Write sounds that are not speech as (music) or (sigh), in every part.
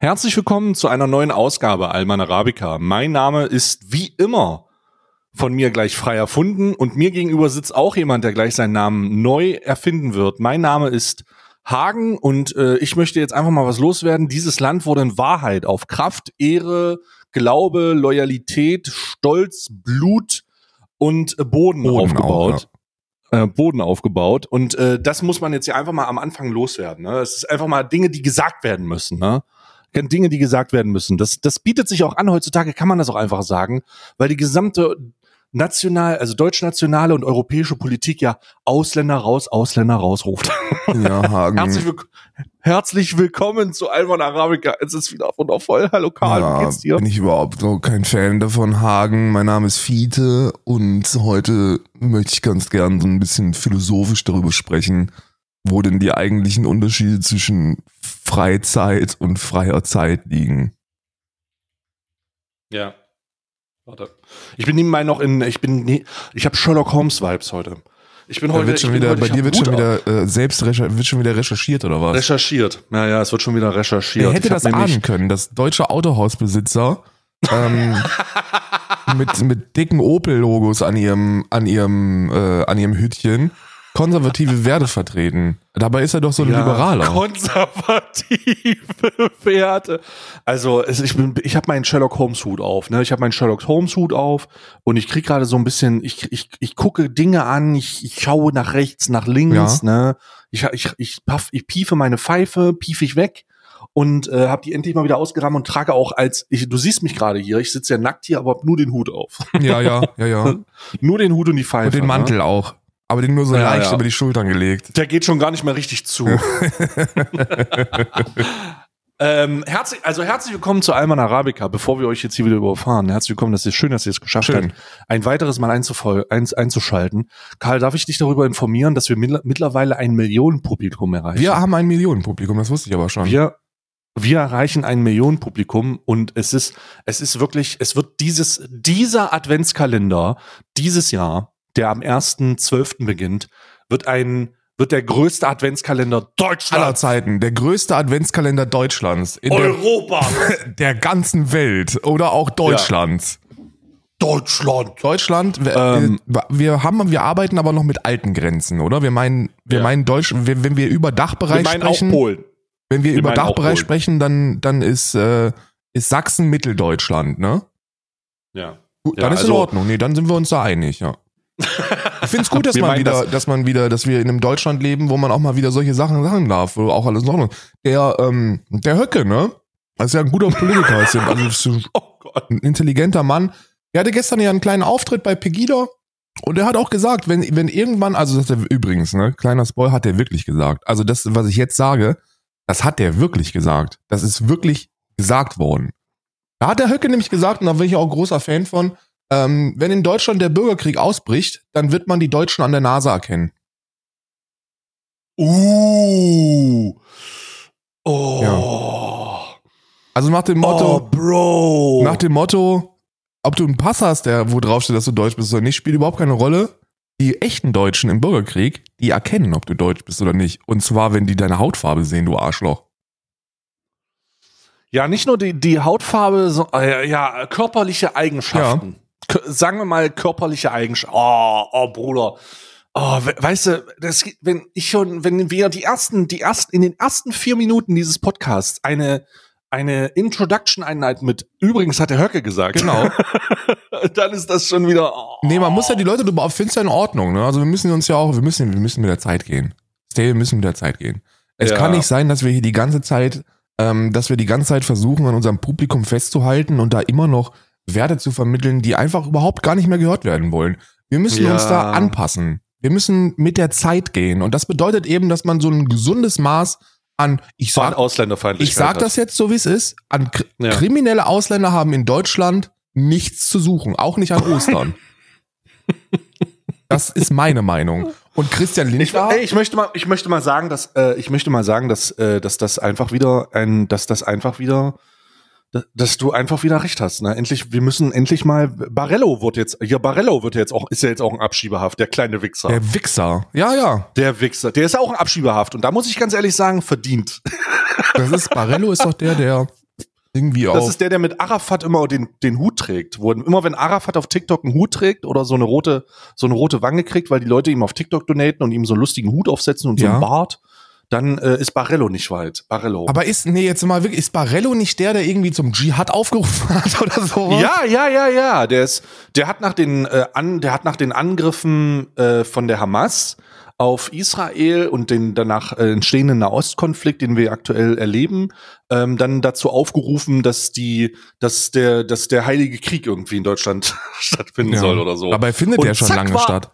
Herzlich willkommen zu einer neuen Ausgabe Alman Arabica. Mein Name ist wie immer von mir gleich frei erfunden und mir gegenüber sitzt auch jemand, der gleich seinen Namen neu erfinden wird. Mein Name ist Hagen und äh, ich möchte jetzt einfach mal was loswerden. Dieses Land wurde in Wahrheit auf Kraft, Ehre, Glaube, Loyalität, Stolz, Blut und äh, Boden, Boden aufgebaut. auch, Äh, Boden aufgebaut. Und äh, das muss man jetzt hier einfach mal am Anfang loswerden. Ne? Es ist einfach mal Dinge, die gesagt werden müssen. Ne? Dinge, die gesagt werden müssen. Das, das bietet sich auch an. Heutzutage kann man das auch einfach sagen, weil die gesamte national, also deutschnationale und europäische Politik ja Ausländer raus, Ausländer raus ruft. Ja, (laughs) Hagen. Herzlich, willk herzlich willkommen zu Alman Arabica. Es ist wieder wundervoll. Hallo Karl, ja, wie geht's dir? bin ich überhaupt so kein Fan davon, Hagen. Mein Name ist Fiete und heute möchte ich ganz gern so ein bisschen philosophisch darüber sprechen, wo denn die eigentlichen Unterschiede zwischen Freizeit und freier Zeit liegen. Ja. Warte. Ich bin nebenbei noch in, ich bin, nee, ich habe Sherlock Holmes Vibes heute. Ich bin heute, wird schon ich bin wieder, heute, bei dir wird schon wieder äh, selbst wird schon wieder recherchiert oder was? recherchiert. Ja, ja, es wird schon wieder recherchiert. Wer hätte das ahnen können, dass deutsche Autohausbesitzer ähm, (laughs) mit, mit dicken Opel-Logos an ihrem, an ihrem, äh, an ihrem Hütchen konservative Werte vertreten. Dabei ist er doch so ein Ja, Liberaler. Konservative (laughs) Werte. Also es, ich bin, ich habe meinen Sherlock Holmes Hut auf. Ne? Ich habe meinen Sherlock Holmes Hut auf und ich krieg gerade so ein bisschen. Ich, ich, ich gucke Dinge an. Ich, ich schaue nach rechts, nach links. Ne? Ich, ich, ich, puff, ich piefe meine Pfeife, pief ich weg und äh, habe die endlich mal wieder ausgerammt und trage auch als. Ich, du siehst mich gerade hier. Ich sitze ja nackt hier, aber hab nur den Hut auf. Ja, ja, ja, ja. (laughs) nur den Hut und die Pfeife. Und den Mantel auch. Aber den nur so Ja, leicht ja. über die Schultern gelegt. Der geht schon gar nicht mehr richtig zu. (laughs) ähm, herzlich, also herzlich willkommen zu Alman Arabica, bevor wir euch jetzt hier wieder überfahren. Herzlich willkommen, das ist schön, dass ihr es geschafft Schön. habt, ein weiteres Mal eins, einzuschalten. Karl, darf ich dich darüber informieren, dass wir mittler- mittlerweile ein Millionenpublikum erreichen? Wir haben ein Millionenpublikum, das wusste ich aber schon. Wir, wir erreichen ein Millionenpublikum und es ist, es ist wirklich, es wird dieses, dieser Adventskalender dieses Jahr, der am 1.12. beginnt, wird ein, wird der größte Adventskalender aller Deutschlands, Zeiten. Der größte Adventskalender Deutschlands. In der, Europa, (laughs) der ganzen Welt. Oder auch Deutschlands. Deutschland. Deutschland, wir, Ähm. wir, wir haben, wir arbeiten aber noch mit alten Grenzen, oder? Wir meinen, wir Ja. meinen Deutsch, wenn, wenn wir über Wir Dachbereich auch sprechen, Polen. wenn wir, wir über auch Dachbereich sprechen, dann, dann ist, äh, ist Sachsen Mitteldeutschland, ne? Ja. Gut, Ja, dann ist in also- Ordnung. Nee, dann sind wir uns da einig, ja. Ich find's gut, (laughs) dass Wir man wieder, das- dass man wieder, dass wir in einem Deutschland leben, wo man auch mal wieder solche Sachen sagen darf, wo auch alles in Ordnung. Der, ähm, der Höcke, ne? Das ist ja ein guter Politiker, ist ja, also (laughs) Oh ein intelligenter Mann. Der hatte gestern ja einen kleinen Auftritt bei Pegida und er hat auch gesagt, wenn, wenn irgendwann, also das hat er übrigens, ne, kleiner Spoil hat er wirklich gesagt. Also das, was ich jetzt sage, das hat er wirklich gesagt. Das ist wirklich gesagt worden. Da hat der Höcke nämlich gesagt, und da bin ich auch großer Fan von, ähm, wenn in Deutschland der Bürgerkrieg ausbricht, dann wird man die Deutschen an der Nase erkennen. Uh. Oh. Also nach dem Oh, Motto, Bro. nach dem Motto, ob du einen Pass hast, der wo drauf steht, dass du Deutsch bist oder nicht, spielt überhaupt keine Rolle. Die echten Deutschen im Bürgerkrieg, die erkennen, ob du Deutsch bist oder nicht. Und zwar, wenn die deine Hautfarbe sehen, du Arschloch. Ja, nicht nur die, die Hautfarbe, so, äh, ja, körperliche Eigenschaften. K sagen wir mal körperliche Eigenschaften. Oh, oh, Bruder. Oh, we weißt du, das, wenn ich schon, wenn wir die ersten, die ersten, in den ersten vier Minuten dieses Podcasts eine, eine Introduction-Einheit mit, übrigens hat der Höcke gesagt. Genau. (laughs) dann ist das schon wieder, oh. Nee, man muss ja die Leute, du findest ja in Ordnung, ne? Also wir müssen uns ja auch, wir müssen, wir müssen mit der Zeit gehen. Stay, wir müssen mit der Zeit gehen. Es Ja. kann nicht sein, dass wir hier die ganze Zeit, ähm, dass wir die ganze Zeit versuchen, an unserem Publikum festzuhalten und da immer noch Werte zu vermitteln, die einfach überhaupt gar nicht mehr gehört werden wollen. Wir müssen Ja. uns da anpassen. Wir müssen mit der Zeit gehen. Und das bedeutet eben, dass man so ein gesundes Maß an, ich sag, Ausländerfeindlichkeit. ich sag das jetzt so, wie es ist, an kr Ja. kriminelle Ausländer haben in Deutschland nichts zu suchen, auch nicht an (laughs) Ostern. das ist meine Meinung. Und Christian Ich, Lindner, ey, ich möchte mal, ich möchte mal sagen, dass äh, ich möchte mal sagen, dass äh, dass das einfach wieder ein, dass das einfach wieder, dass, du einfach wieder recht hast. Ne? Endlich, wir müssen endlich mal. Barello wird jetzt, ja Barello wird jetzt auch, ist ja jetzt auch ein Abschiebehaft, der kleine Wichser, der, der Wichser. Ja, ja. Wichser, der ist ja auch ein Abschiebehaft und da muss ich ganz ehrlich sagen, verdient. (laughs) Das ist, Barello ist doch der, der, irgendwie auch. Das ist der, der mit Arafat immer den, den Hut trägt. Wo, immer wenn Arafat auf TikTok einen Hut trägt oder so eine rote, so eine rote Wange kriegt, weil die Leute ihm auf TikTok donaten und ihm so einen lustigen Hut aufsetzen und so Ja. einen Bart, dann äh, ist Barello nicht weit. Barello. aber ist, nee, jetzt mal wirklich, ist Barello nicht der, der irgendwie zum Dschihad aufgerufen (laughs) hat oder so? Ja, ja, ja, ja. Der ist, der hat nach den äh, an, der hat nach den Angriffen äh, von der Hamas auf Israel und den danach äh, entstehenden Nahostkonflikt, den wir aktuell erleben, ähm, dann dazu aufgerufen, dass die, dass der, dass der Heilige Krieg irgendwie in Deutschland (laughs) stattfinden Ja. soll oder so. Dabei findet Und der schon lange war- statt.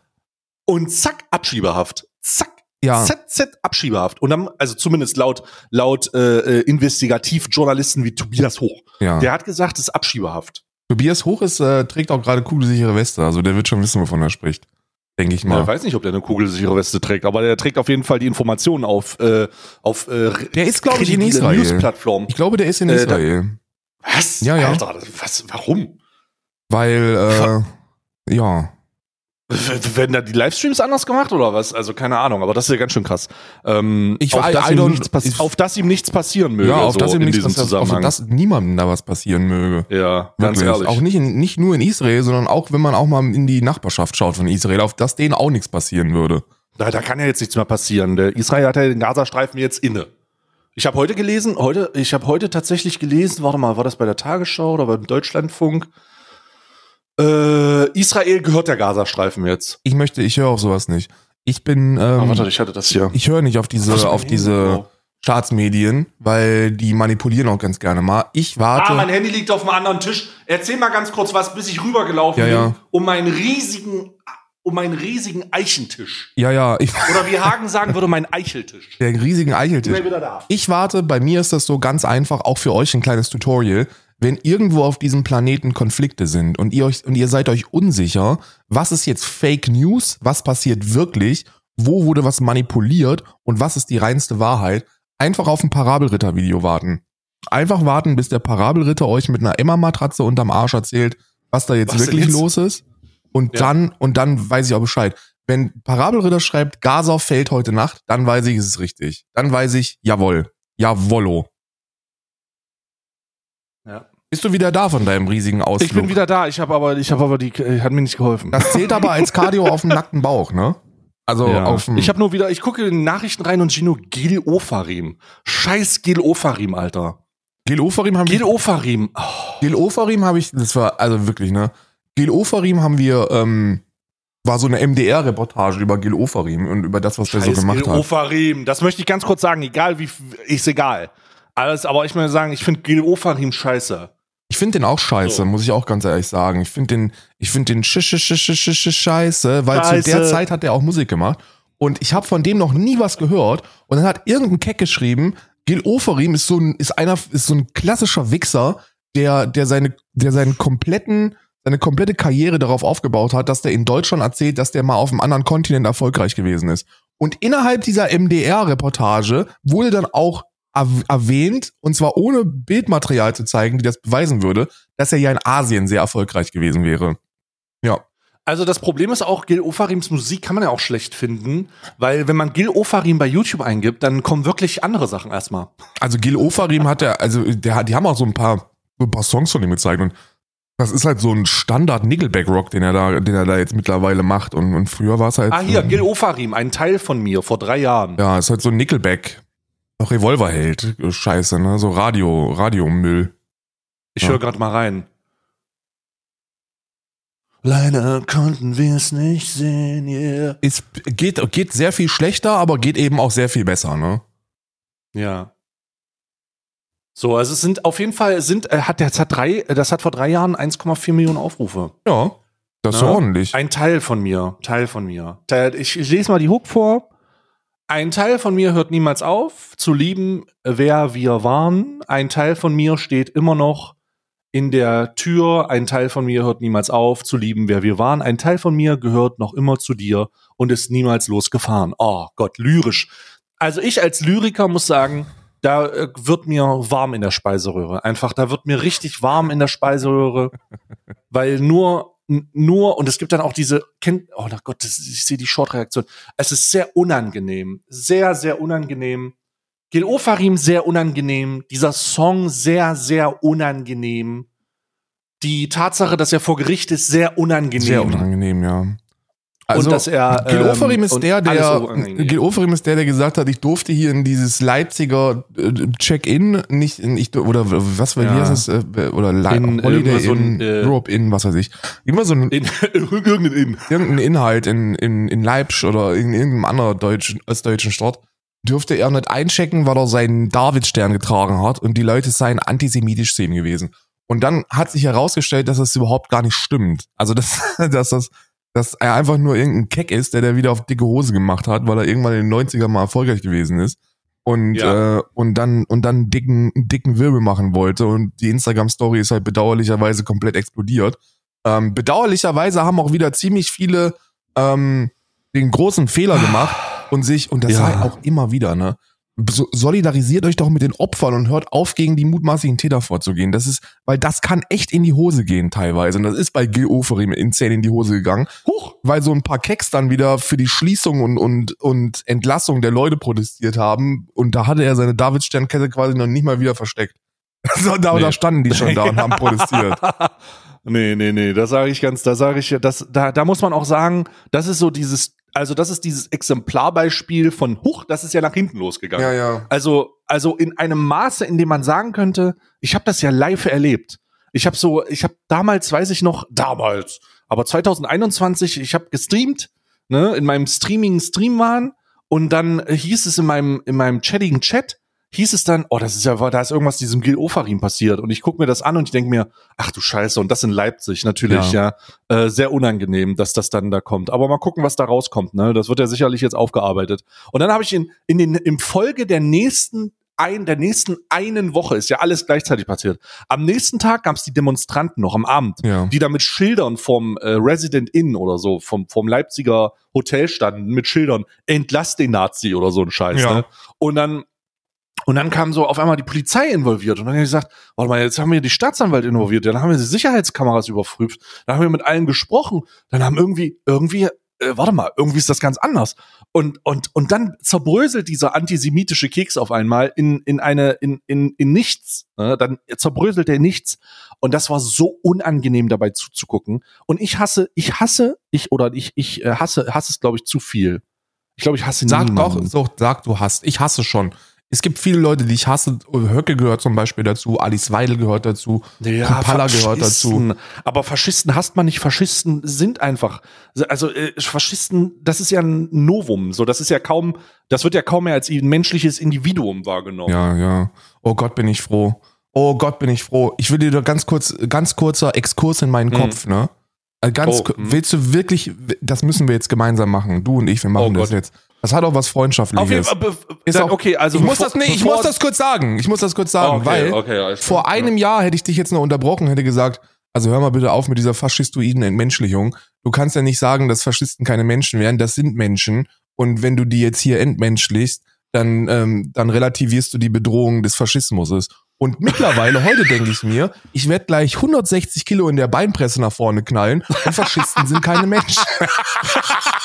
und zack Abschiebehaft, zack. Ja. ZZ Abschiebehaft. Und dann, also zumindest laut, laut äh, äh, Investigativjournalisten wie Tobias Hoch. Ja. Der hat gesagt, es ist Abschiebehaft. Tobias Hoch ist, äh, trägt auch gerade kugelsichere Weste, also der wird schon wissen, wovon er spricht. Denke ich Ja. mal. Ich weiß nicht, ob der eine kugelsichere Weste trägt, aber der trägt auf jeden Fall die Informationen auf, äh, auf äh, der ist, glaube ich, in Israel. News-Plattformen. Ich glaube, der ist in Äh, da- Israel. Was? Ja, ja. Alter, was, warum? Weil, äh, ja. Werden da die Livestreams anders gemacht oder was? Also keine Ahnung, aber das ist ja ganz schön krass. Ähm, Ich auf, weiß- dass ihm nichts ich- auf dass ihm nichts passieren möge, ja, auf so das ihm nichts passiert, auf Zusammenhang. das niemandem da was passieren möge. ja, ganz Wirklich. ehrlich. Auch nicht, in, nicht nur in Israel, sondern auch, wenn man auch mal in die Nachbarschaft schaut von Israel, auf das denen auch nichts passieren würde. Da, da kann ja jetzt nichts mehr passieren. Der Israel hat ja den Gazastreifen jetzt inne. Ich habe heute gelesen, heute, ich habe heute tatsächlich gelesen, warte mal, war das bei der Tagesschau oder beim Deutschlandfunk? Äh, Israel gehört der Gazastreifen jetzt. Ich möchte, ich höre auf sowas nicht. Ich bin, ähm, warte, ich hatte das hier. ich höre nicht auf diese, auf diese? Staatsmedien, weil die manipulieren auch ganz gerne mal. Ich warte. Ah, mein Handy liegt auf dem anderen Tisch. Erzähl mal ganz kurz was, bis ich rübergelaufen Ja, bin, ja. um meinen riesigen, um meinen riesigen Eichentisch. ja, ja, ich, Oder wie Hagen sagen würde, mein Eicheltisch. der riesigen Eicheltisch. Bin wieder da. Ich warte, bei mir ist das so ganz einfach, auch für euch ein kleines Tutorial. Wenn irgendwo auf diesem Planeten Konflikte sind und ihr euch und ihr seid euch unsicher, was ist jetzt Fake News, was passiert wirklich, wo wurde was manipuliert und was ist die reinste Wahrheit, einfach auf ein Parabelritter-Video warten. Einfach warten, bis der Parabelritter euch mit einer Emma-Matratze unterm Arsch erzählt, was da jetzt Was wirklich jetzt? los ist. Und Ja. dann, und dann weiß ich auch Bescheid. Wenn Parabelritter schreibt, Gaza fällt heute Nacht, dann weiß ich, es ist richtig. Dann weiß ich, jawohl. Jawollo. Bist du wieder da von deinem riesigen Ausflug? Ich bin wieder da. Ich habe aber, ich habe aber die, äh, hat mir nicht geholfen. Das zählt aber als Cardio auf dem nackten Bauch, ne? Also Ja. auf dem. Ich habe nur wieder, ich gucke in die Nachrichten rein und Gino Gil Ofarim. Scheiß Gil Ofarim, Alter. Gil Ofarim haben Gil wir. Ofarim. Oh, Gil Ofarim habe ich. Das war also wirklich ne. Gil Ofarim haben wir. Ähm, war so eine MDR-Reportage über Gil Ofarim und über das, was der so scheiß gemacht Gil hat. Ofarim. Das möchte ich ganz kurz sagen. Egal wie, ist egal. Alles, aber ich möchte sagen, ich finde Gil Ofarim scheiße. Ich finde den auch scheiße, So. muss ich auch ganz ehrlich sagen. Ich finde den, ich finde den sch sch sch sch sch sch scheiße, weil zu Scheiße. der Zeit hat er auch Musik gemacht und ich habe von dem noch nie was gehört und dann hat irgendein Keck geschrieben, Gil Oferim ist so ein ist einer ist so ein klassischer Wichser, der der seine der seinen kompletten seine komplette Karriere darauf aufgebaut hat, dass der in Deutschland erzählt, dass der mal auf einem anderen Kontinent erfolgreich gewesen ist. Und innerhalb dieser MDR-Reportage wurde dann auch erwähnt, und zwar ohne Bildmaterial zu zeigen, die das beweisen würde, dass er ja in Asien sehr erfolgreich gewesen wäre. Ja. Also das Problem ist auch, Gil Ofarims Musik kann man ja auch schlecht finden, weil wenn man Gil Ofarim bei YouTube eingibt, dann kommen wirklich andere Sachen erstmal. Also Gil Ofarim hat ja, also der, die haben auch so ein paar, so ein paar Songs von ihm gezeigt und das ist halt so ein Standard Nickelback Rock, den er da, den er da jetzt mittlerweile macht und, und früher war es halt. Ah, hier, Gil Ofarim, ein Teil von mir vor drei Jahren. Ja, ist halt so ein Nickelback. Auch Revolverheld, Scheiße, ne? So Radio, Radiomüll. Ich Ja. höre gerade mal rein. Leider konnten wir es nicht sehen, yeah. Es geht, geht sehr viel schlechter, aber geht eben auch sehr viel besser, ne? Ja. So, also es sind auf jeden Fall sind äh, hat das hat drei das hat vor drei Jahren 1,4 Millionen Aufrufe. Ja. Das ist Ja. ordentlich. Ein Teil von mir, Teil von mir. Teil, ich, ich lese mal die Hook vor. Ein Teil von mir hört niemals auf, zu lieben, wer wir waren. Ein Teil von mir steht immer noch in der Tür. Ein Teil von mir hört niemals auf, zu lieben, wer wir waren. Ein Teil von mir gehört noch immer zu dir und ist niemals losgefahren. Oh Gott, lyrisch. Also ich als Lyriker muss sagen, da äh, wird mir warm in der Speiseröhre. Einfach, da wird mir richtig warm in der Speiseröhre, (laughs) weil nur nur und es gibt dann auch diese oh na Gott, ich sehe die Short-Reaktion. Es ist sehr unangenehm, sehr sehr unangenehm, Gil Ofarim sehr unangenehm, dieser Song sehr, sehr unangenehm. Die Tatsache, dass er vor Gericht ist, sehr unangenehm. Sehr unangenehm, ja. Also, und dass er, Gil Oferim ähm, ist und der, der. Gil Oferim ist der, der gesagt hat, ich durfte hier in dieses Leipziger äh, Check-in nicht, in, ich, oder was war, Ja. heißt das, äh, oder Li In, Holiday irgendwas so ein, äh, Europe Inn, was weiß ich. Immer so ein, in (laughs) irgendein In. irgendein Inhalt in, in, in Leipzig oder in irgendeinem anderen deutschen, ostdeutschen Stadt, dürfte er nicht einchecken, weil er seinen Davidstern getragen hat und die Leute seien antisemitisch zu ihm gewesen. Und dann hat sich herausgestellt, dass das überhaupt gar nicht stimmt. Also, dass, (laughs) dass das, dass er einfach nur irgendein Keck ist, der der wieder auf dicke Hose gemacht hat, weil er irgendwann in den 90ern mal erfolgreich gewesen ist. Und, Ja. äh, und dann, und dann einen dicken, dicken Wirbel machen wollte. Und die Instagram-Story ist halt bedauerlicherweise komplett explodiert. Ähm, bedauerlicherweise haben auch wieder ziemlich viele ähm, den großen Fehler gemacht und sich, und das Ja. sei auch immer wieder, ne? So, solidarisiert euch doch mit den Opfern und hört auf, gegen die mutmaßlichen Täter vorzugehen. Das ist, weil das kann echt in die Hose gehen teilweise. Und das ist bei Gil Oferim in Zählen in die Hose gegangen, Huch. weil so ein paar Kecks dann wieder für die Schließung und, und, und Entlassung der Leute protestiert haben. Und da hatte er seine Davidsternkette quasi noch nicht mal wieder versteckt. (laughs) So, da, Nee. da standen die schon da und haben protestiert. (laughs) nee, nee, nee, da sage ich ganz, da sage ich, das, da, da muss man auch sagen, das ist so dieses, also das ist dieses Exemplarbeispiel von Huch, das ist ja nach hinten losgegangen. ja. Also, also in einem Maße, in dem man sagen könnte, ich habe das ja live erlebt. Ich habe so, ich habe damals, weiß ich noch, damals, aber 2021, ich habe gestreamt, ne, in meinem Streaming Streamwahn und dann hieß es in meinem in meinem chattigen Chat hieß es dann, oh, das ist ja, da ist irgendwas diesem Gil Ofarim passiert und ich guck mir das an und ich denk mir, ach du Scheiße und das in Leipzig natürlich ja, äh, sehr unangenehm, dass das dann da kommt. Aber mal gucken, was da rauskommt. Ne, das wird ja sicherlich jetzt aufgearbeitet. Und dann habe ich in in den im Folge der nächsten ein, der nächsten einen Woche ist ja alles gleichzeitig passiert. Am nächsten Tag gab es die Demonstranten noch am Abend, Ja. die da mit Schildern vom äh, Resident Inn oder so, vom, vom Leipziger Hotel standen, mit Schildern, entlass den Nazi oder so ein Scheiß. Ja. Ne? Und dann und dann kam so auf einmal die Polizei involviert und dann habe ich gesagt, warte mal, jetzt haben wir die Staatsanwalt involviert, dann haben wir die Sicherheitskameras überprüft, dann haben wir mit allen gesprochen, dann haben irgendwie, irgendwie, äh, warte mal, irgendwie ist das ganz anders. Und, und, und dann zerbröselt dieser antisemitische Keks auf einmal in, in eine, in, in, in nichts. Ne? Dann zerbröselt er nichts. Und das war so unangenehm dabei zuzugucken. Und ich hasse, ich hasse, ich, oder ich, ich äh, hasse, hasse es, glaube ich, zu viel. Ich glaube, ich hasse Sag niemanden. doch, so, sag du hast. Ich hasse schon. Es gibt viele Leute, die ich hasse. Höcke gehört zum Beispiel dazu, Alice Weidel gehört dazu, Kupala gehört dazu. Aber Faschisten hasst man nicht. Faschisten sind einfach, also äh, Faschisten, das ist ja ein Novum. So, das ist ja kaum, das wird ja kaum mehr als ein menschliches Individuum wahrgenommen. Ja, ja. Oh Gott, bin ich froh. Oh Gott, bin ich froh. Ich will dir doch ganz kurz, ganz kurzer Exkurs in meinen Hm. Kopf, ne? Also Ganz, Oh, hm. willst du wirklich, das müssen wir jetzt gemeinsam machen. Du und ich, wir machen Oh das Gott. jetzt. Das hat auch was Freundschaftliches. Auf jeden auch- okay, also ich muss das, nee, ich muss das kurz sagen. Ich muss das kurz sagen, okay, weil okay, vor klar. einem Jahr hätte ich dich jetzt noch unterbrochen, hätte gesagt, also hör mal bitte auf mit dieser faschistoiden Entmenschlichung. Du kannst ja nicht sagen, dass Faschisten keine Menschen wären. Das sind Menschen. Und wenn du die jetzt hier entmenschlichst, dann, ähm, dann relativierst du die Bedrohung des Faschismus. Und mittlerweile, (laughs) heute denke ich mir, ich werde gleich 160 Kilo in der Beinpresse nach vorne knallen und Faschisten sind keine Menschen. (laughs)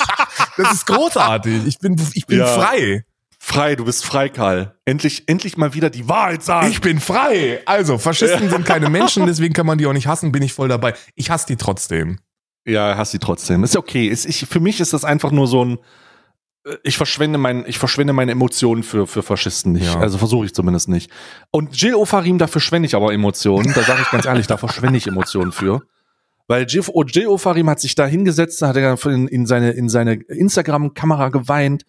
das ist großartig. Ich bin, ich bin Ja. frei. Frei, du bist frei, Karl. Endlich, endlich mal wieder die Wahrheit sagen. Ich bin frei. Also, Faschisten sind keine Menschen, (laughs) deswegen kann man die auch nicht hassen, bin ich voll dabei. Ich hasse die trotzdem. Ja, hast sie trotzdem. Ist okay. Ist, ich, für mich ist das einfach nur so ein. äh, Ich verschwende, mein, ich verschwende meine Emotionen für, für Faschisten nicht. Ja. Also versuche ich zumindest nicht. Und Jill Ofarim, dafür verschwende ich aber Emotionen. Da sage ich ganz ehrlich, da verschwende ich Emotionen für. Weil Jill Ofarim hat sich da hingesetzt, hat er in, in seine, in seine Instagram-Kamera geweint.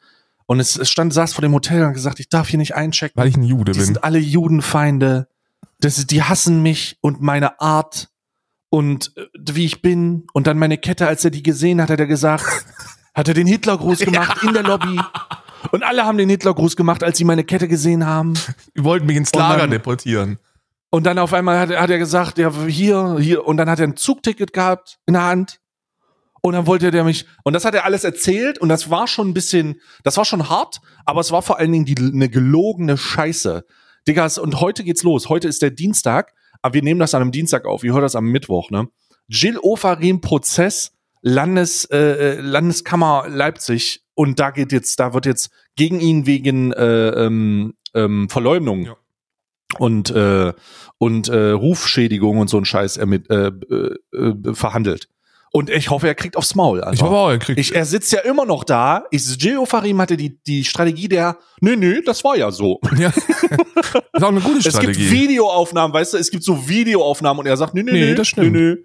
Und es, es stand, saß vor dem Hotel und hat gesagt, ich darf hier nicht einchecken. Weil ich ein Jude Die bin. sind alle Judenfeinde. Das ist, die hassen mich und meine Art und äh, wie ich bin. Und dann meine Kette, als er die gesehen hat, hat er gesagt, (laughs) hat er den Hitlergruß gemacht in der Lobby. Und alle haben den Hitlergruß gemacht, als sie meine Kette gesehen haben. Die wollten mich ins Lager dann- deportieren. Und dann auf einmal hat, er- hat er gesagt, ja, hier, hier. Und dann hat er ein Zugticket gehabt in der Hand. Und dann wollte der mich, und das hat er alles erzählt, und das war schon ein bisschen, das war schon hart, aber es war vor allen Dingen die, eine gelogene Scheiße. Diggas, und heute geht's los. Heute ist der Dienstag, aber wir nehmen das an einem Dienstag auf. Ihr hört das am Mittwoch, ne? Jill Ofarim Prozess, Landes, äh, äh, Landeskammer Leipzig, und da geht jetzt, da wird jetzt gegen ihn wegen äh, ähm, ähm, Verleumdung Ja. Und äh, und äh, Rufschädigung und so ein Scheiß ermitt, äh, äh, äh, verhandelt. Und ich hoffe, er kriegt aufs Maul. Alter. Ich hoffe auch, er kriegt. Ich, er sitzt ja immer noch da. Ich, Gio Farim hatte die, die Strategie der, nö, nö, das war ja so. (laughs) ja. ist auch eine gute Es gibt Strategie. Videoaufnahmen, weißt du, es gibt so Videoaufnahmen und er sagt, nö, nö, Nee, nö, das stimmt. nö, nö.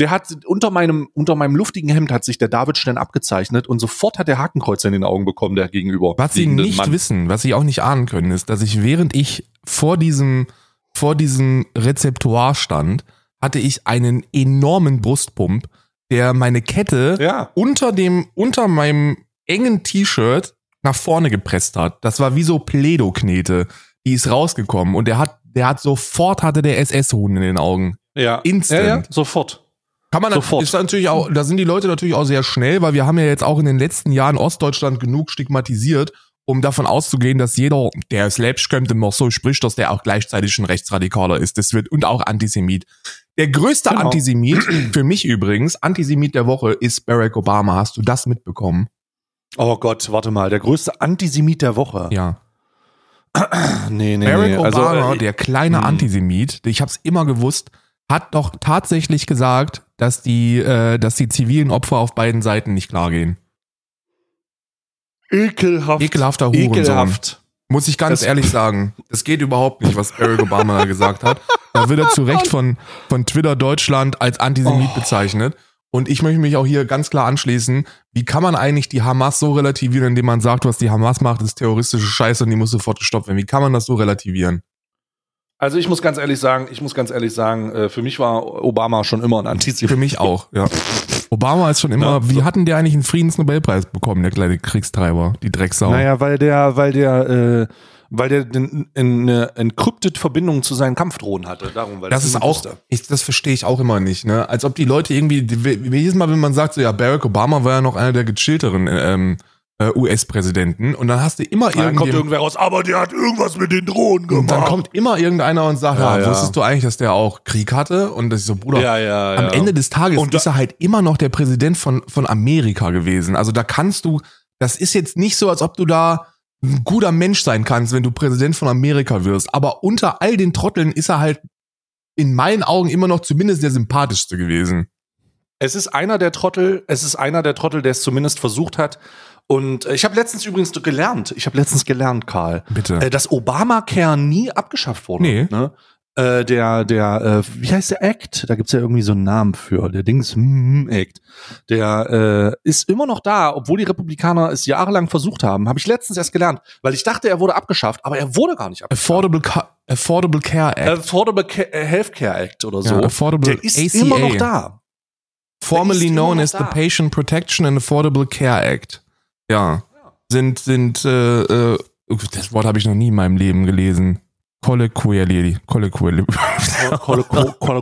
Der hat unter meinem, unter meinem luftigen Hemd hat sich der David Stern abgezeichnet und sofort hat der Hakenkreuz in den Augen bekommen, der gegenüber. Was sie nicht Mann. wissen, was sie auch nicht ahnen können, ist, dass ich während ich vor diesem, vor diesem Rezeptoire stand, hatte ich einen enormen Brustpump, der meine Kette Ja. unter dem, unter meinem engen T-Shirt nach vorne gepresst hat. Das war wie so Pledo-Knete. Die ist rausgekommen und der hat, der hat sofort hatte der SS-Huhn in den Augen. Ja. Instant. Ja, ja, sofort. Kann man Sofort. ist natürlich auch, da sind die Leute natürlich auch sehr schnell, weil wir haben ja jetzt auch in den letzten Jahren Ostdeutschland genug stigmatisiert, um davon auszugehen, dass jeder, der kommt und noch so spricht, dass der auch gleichzeitig ein Rechtsradikaler ist. Das wird und auch Antisemit. Der größte Genau. Antisemit, (clears throat) für mich übrigens, Antisemit der Woche ist Barack Obama. Hast du das mitbekommen? Oh Gott, warte mal, der größte Antisemit der Woche. Ja. (clears throat) Nee, nee, Barack nee. Obama, äh, der kleine hm. Antisemit, ich habe es immer gewusst, hat doch tatsächlich gesagt, dass die, äh, dass die zivilen Opfer auf beiden Seiten nicht klar gehen. ekelhaft. Ekelhafter Hurensohn. Ekelhaft. Muss ich ganz Das- ehrlich sagen. Das geht überhaupt nicht, was Barack Obama da gesagt hat. Da wird er zu Recht von, von Twitter Deutschland als Antisemit Oh. bezeichnet. Und ich möchte mich auch hier ganz klar anschließen. Wie kann man eigentlich die Hamas so relativieren, indem man sagt, was die Hamas macht, ist terroristische Scheiße und die muss sofort gestoppt werden? Wie kann man das so relativieren? Also ich muss ganz ehrlich sagen, ich muss ganz ehrlich sagen, äh, für mich war Obama schon immer ein Antisemit. Für mich auch, ja. Obama ist schon immer, Ja, wie so. hatten der eigentlich einen Friedensnobelpreis bekommen, der kleine Kriegstreiber, die Drecksau? Naja, weil der, weil der, äh, weil der eine encrypted Verbindung zu seinen Kampfdrohnen hatte. Darum, weil Das ist niemand auch, ich, das verstehe ich auch immer nicht, ne? Als ob die Leute irgendwie, die- wie- jedes Mal, wenn man sagt, so, ja, Barack Obama war ja noch einer der gechillteren ähm, äh, US-Präsidenten und dann hast du immer Dann kommt irgendjemand, irgendwer raus, aber der hat irgendwas mit den Drohnen gemacht. und dann kommt immer irgendeiner und sagt, Ja, ja, wusstest du eigentlich, dass der auch Krieg hatte? Und das ist so, Bruder, ja, ja, ja. am Ende des Tages Und ist er halt immer noch der Präsident von, von Amerika gewesen. Also da kannst du, das ist jetzt nicht so, als ob du da ein guter Mensch sein kannst, wenn du Präsident von Amerika wirst. Aber unter all den Trotteln ist er halt in meinen Augen immer noch zumindest der sympathischste gewesen. Es ist einer der Trottel, es ist einer der Trottel, der es zumindest versucht hat. Und äh, ich habe letztens übrigens gelernt, ich habe letztens gelernt, Karl, Bitte. äh, dass Obamacare nie abgeschafft wurde. Nee. Ne? Äh, der, der, äh, wie heißt der Act? Da gibt's ja irgendwie so einen Namen für. Der Dings mm, Act. Der äh, ist immer noch da, obwohl die Republikaner es jahrelang versucht haben. Habe ich letztens erst gelernt, weil ich dachte, er wurde abgeschafft, aber er wurde gar nicht abgeschafft. Affordable, Ca Affordable Care Act. Affordable Ca- äh, Healthcare Act oder so. Ja, Affordable der ist ACA. immer noch da. immer known as the da. Patient Protection and Affordable Care Act. Ja. Sind, sind, äh, äh, das Wort habe ich noch nie in meinem Leben gelesen. Colloquially. Colloquially.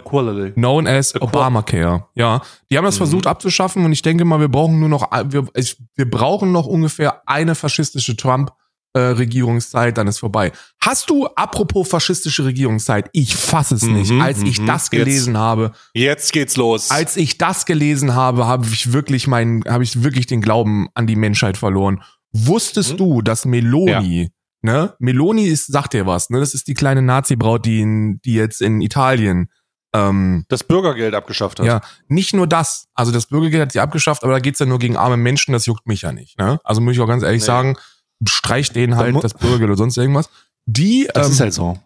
Quality. known as Obamacare. Ja, die haben das Mhm. versucht abzuschaffen und ich denke mal, wir brauchen nur noch, wir, wir brauchen noch ungefähr eine faschistische Trump. Äh, Regierungszeit, dann ist vorbei. Hast du, apropos faschistische Regierungszeit, ich fasse es nicht, Mhm, als ich mhm. das gelesen habe, Jetzt geht's los. als ich das gelesen habe, habe ich wirklich meinen, habe ich wirklich den Glauben an die Menschheit verloren. Wusstest Mhm. du, dass Meloni, ne? Meloni ist, sagt dir was, ne? Das ist die kleine Nazi-Braut, die, in, die jetzt in Italien, ähm, das Bürgergeld abgeschafft hat. ja, nicht nur das. Also das Bürgergeld hat sie abgeschafft, aber da geht's ja nur gegen arme Menschen, das juckt mich ja nicht. Ne? Also muss ich auch ganz ehrlich Nee. sagen, streich denen Da halt das Bürgergeld oder sonst irgendwas. Die, Das ähm, ist halt so.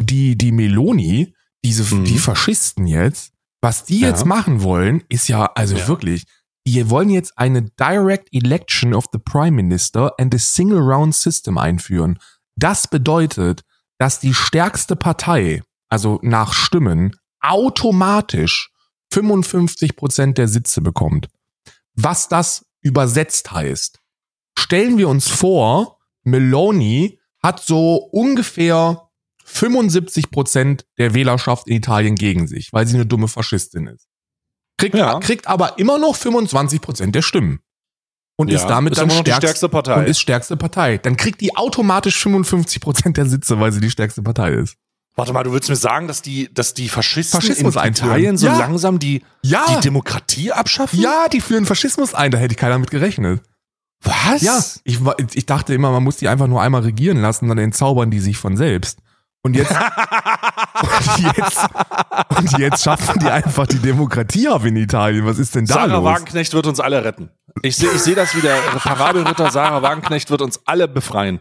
die, die Meloni, diese, Mhm. die Faschisten jetzt, was die Ja. jetzt machen wollen, ist ja, also Ja. wirklich, die wollen jetzt eine Direct Election of the Prime Minister and a Single Round System einführen. Das bedeutet, dass die stärkste Partei, also nach Stimmen, automatisch 55 Prozent der Sitze bekommt. Was das übersetzt heißt. Stellen wir uns vor, Meloni hat so ungefähr 75 Prozent der Wählerschaft in Italien gegen sich, weil sie eine dumme Faschistin ist. Kriegt, Ja. kriegt aber immer noch 25 Prozent der Stimmen. Und ist damit dann noch die stärkst- stärkste Partei. und ist stärkste Partei. Dann kriegt die automatisch 55 Prozent der Sitze, weil sie die stärkste Partei ist. Warte mal, du willst mir sagen, dass die, dass die Faschisten Faschismus in einführen. Italien so Ja. langsam die, Ja, die Demokratie abschaffen? ja, die führen Faschismus ein, da hätte ich keiner mit gerechnet. Was? Ja, ich, ich dachte immer, man muss die einfach nur einmal regieren lassen, dann entzaubern die sich von selbst. Und jetzt, (laughs) und jetzt, und jetzt schaffen die einfach die Demokratie ab in Italien. Was ist denn da Sarah los? Wagenknecht wird uns alle retten. Ich sehe ich seh das wieder. Parabelritter Sarah Wagenknecht wird uns alle befreien.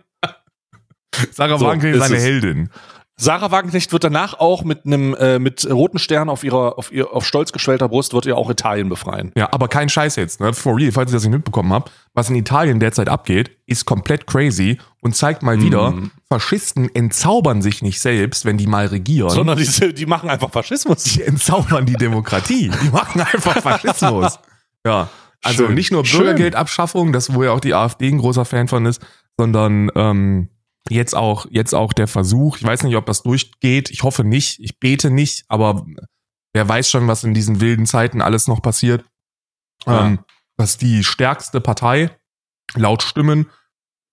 Sarah So, Wagenknecht ist eine. Heldin. Sarah Wagenknecht wird danach auch mit einem äh, mit roten Stern auf ihrer auf ihr auf stolz geschwellter Brust wird ihr auch Italien befreien. Ja, aber kein Scheiß jetzt, ne? For real, falls ihr das nicht mitbekommen habt. Was in Italien derzeit abgeht, ist komplett crazy und zeigt mal wieder, Mhm. Faschisten entzaubern sich nicht selbst, wenn die mal regieren. Sondern die, die machen einfach Faschismus. die entzaubern die Demokratie. Die machen einfach Faschismus. Ja. Also Schön. nicht nur. Bürgergeldabschaffung, das wo ja auch die AfD ein großer Fan von ist, sondern ähm, jetzt auch jetzt auch der Versuch. Ich weiß nicht, ob das durchgeht. Ich hoffe nicht. Ich bete nicht. Aber wer weiß schon, was in diesen wilden Zeiten alles noch passiert. Ja. Ähm, dass die stärkste Partei laut Stimmen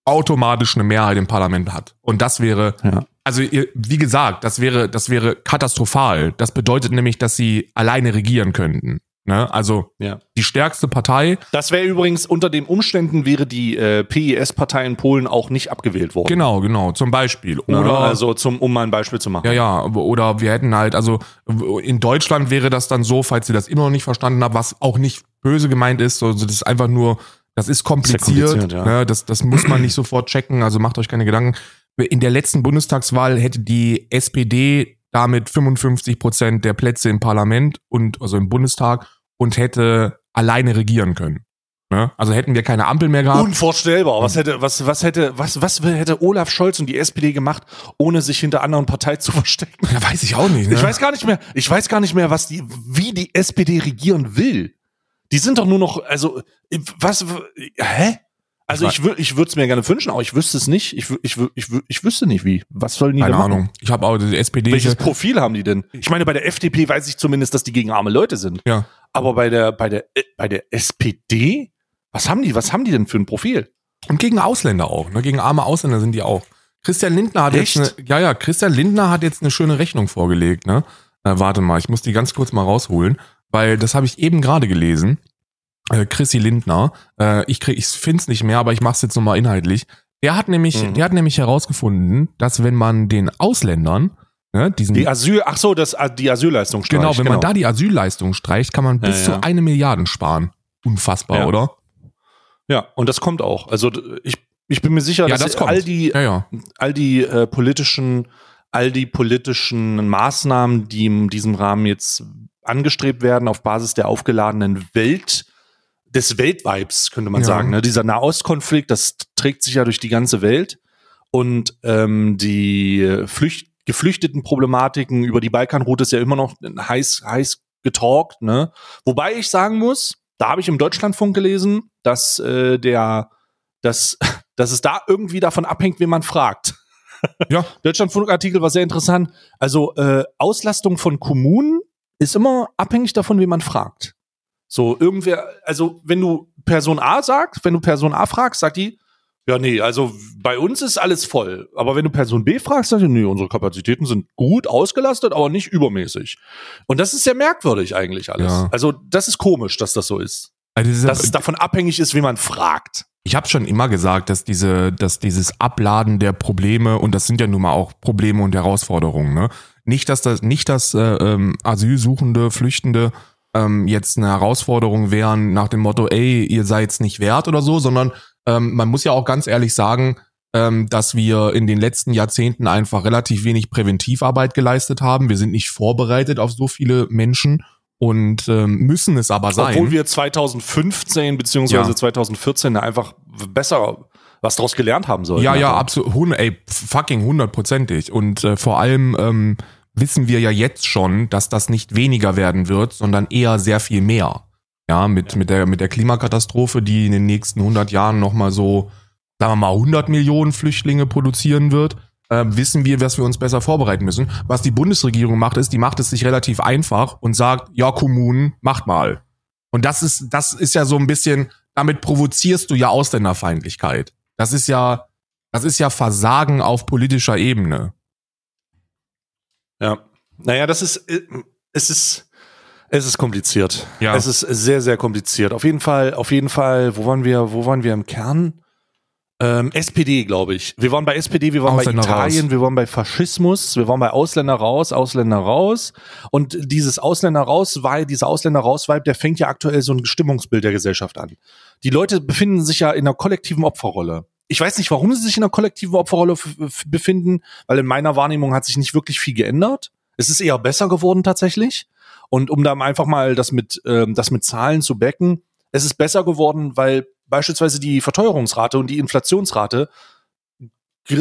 automatisch eine Mehrheit im Parlament hat. Und das wäre Ja. also wie gesagt, das wäre, das wäre katastrophal. Das bedeutet nämlich, dass sie alleine regieren könnten. Ne? Also Ja. die stärkste Partei, Das wäre übrigens unter den Umständen wäre die äh, PIS-Partei in Polen auch nicht abgewählt worden. genau, genau, zum Beispiel. Ne? Oder also zum um mal ein Beispiel zu machen. ja, ja, oder wir hätten halt, also in Deutschland wäre das dann so, falls ihr das immer noch nicht verstanden habt, was auch nicht böse gemeint ist, also das ist einfach nur, das ist kompliziert, kompliziert, ja. ne? das, das muss man nicht sofort checken, also macht euch keine Gedanken. In der letzten Bundestagswahl hätte die SPD damit 55 Prozent der Plätze im Parlament und also im Bundestag und hätte alleine regieren können. Ne? Also hätten wir keine Ampel mehr gehabt. Unvorstellbar. Was hätte, was, was hätte, was, was hätte Olaf Scholz und die SPD gemacht, ohne sich hinter anderen Parteien zu (laughs) verstecken? ja, weiß ich auch nicht. Ne? Ich weiß gar nicht mehr, ich weiß gar nicht mehr, was die, wie die SPD regieren will. Die sind doch nur noch, also, was, hä? Also Ich ich, wür- ich würde es mir gerne wünschen, aber ich wüsste es nicht. Ich, ich, ich, ich wüsste nicht wie. Was sollen die keine denn machen? Ahnung. Ich habe auch die SPD. Welches Profil haben die denn? Ich meine, bei der FDP weiß ich zumindest, dass die gegen arme Leute sind. ja. Aber bei der, bei der, äh, bei der SPD? Was haben die, was haben die denn für ein Profil? Und gegen Ausländer auch, ne? Gegen arme Ausländer sind die auch. Christian Lindner hat Echt? jetzt eine, ja, ja, Christian Lindner hat jetzt eine schöne Rechnung vorgelegt, ne? Äh, warte mal, ich muss die ganz kurz mal rausholen, weil das habe ich eben gerade gelesen. Äh, Chrissy Lindner, äh, ich krieg, ich find's nicht mehr, aber ich mach's jetzt nochmal inhaltlich. Der hat nämlich, Mhm. der hat nämlich herausgefunden, dass wenn man den Ausländern, ne, diesen, Die Asyl, ach so, das, äh, die Asylleistung genau, streicht, wenn man da die Asylleistung streicht, kann man Ja, bis ja. zu eine Milliarde sparen. Unfassbar, Ja. oder? Ja, und das kommt auch. Also ich, ich bin mir sicher, Ja, dass das all die, Ja, ja. all die äh, politischen, all die politischen Maßnahmen, die in diesem Rahmen jetzt angestrebt werden, auf Basis der aufgeladenen Welt, des Weltvibes, könnte man Ja. sagen. Ne? Dieser Nahostkonflikt, das trägt sich ja durch die ganze Welt. Und ähm, die Flücht geflüchteten Problematiken über die Balkanroute ist ja immer noch heiß, heiß getalkt. Ne? Wobei ich sagen muss, da habe ich im Deutschlandfunk gelesen, dass äh, der, dass, (laughs) dass es da irgendwie davon abhängt, wen man fragt. (laughs) Ja. Deutschlandfunk-Artikel war sehr interessant. Also äh, Auslastung von Kommunen ist immer abhängig davon, wen man fragt. So, irgendwer, also wenn du Person A sagst, wenn du Person A fragst, sagt die, ja, nee, also bei uns ist alles voll. Aber wenn du Person B fragst, sagt die, nee, unsere Kapazitäten sind gut ausgelastet, aber nicht übermäßig. Und das ist sehr merkwürdig eigentlich alles. Ja. Also, das ist komisch, dass das so ist. Also das ist Dass es davon abhängig ist, wie man fragt. Ich habe schon immer gesagt, dass diese, dass dieses Abladen der Probleme und das sind ja nun mal auch Probleme und Herausforderungen, ne? Nicht, dass das, nicht, dass äh, ähm, Asylsuchende, Flüchtende ähm, jetzt eine Herausforderung wären nach dem Motto, ey, ihr seid's nicht wert oder so, sondern ähm, man muss ja auch ganz ehrlich sagen, ähm, dass wir in den letzten Jahrzehnten einfach relativ wenig Präventivarbeit geleistet haben. Wir sind nicht vorbereitet auf so viele Menschen und ähm, müssen es aber sein. Obwohl wir 2015 beziehungsweise Ja. 2014 da einfach besser was draus gelernt haben sollen. Ja, ja, Aber- absolut. Ey, fucking hundertprozentig. Und äh, vor allem ähm, wissen wir ja jetzt schon, dass das nicht weniger werden wird, sondern eher sehr viel mehr. Ja, mit, mit, der, mit der Klimakatastrophe, die in den nächsten 100 Jahren nochmal so, sagen wir mal, 100 Millionen Flüchtlinge produzieren wird, äh, wissen wir, dass wir uns besser vorbereiten müssen. Was die Bundesregierung macht, ist, die macht es sich relativ einfach und sagt, ja, Kommunen, macht mal. Und das ist, das ist ja so ein bisschen, damit provozierst du ja Ausländerfeindlichkeit. Das ist ja, das ist ja Versagen auf politischer Ebene. Ja. Naja, das ist, äh, es ist, Es ist kompliziert. Ja. Es ist sehr, sehr kompliziert. Auf jeden Fall, auf jeden Fall, wo waren wir, wo waren wir im Kern? Ähm, SPD, glaube ich. Wir waren bei SPD, wir waren Ausländer bei Italien, raus. wir waren bei Faschismus, wir waren bei Ausländer raus, Ausländer raus. Und dieses Ausländer raus, weil dieser Ausländer raus Vibe, der fängt ja aktuell so ein Stimmungsbild der Gesellschaft an. Die Leute befinden sich ja in einer kollektiven Opferrolle. Ich weiß nicht, warum sie sich in einer kollektiven Opferrolle befinden, weil in meiner Wahrnehmung hat sich nicht wirklich viel geändert. Es ist eher besser geworden tatsächlich. Und um da einfach mal das mit, ähm, das mit Zahlen zu backen, es ist besser geworden, weil beispielsweise die Verteuerungsrate und die Inflationsrate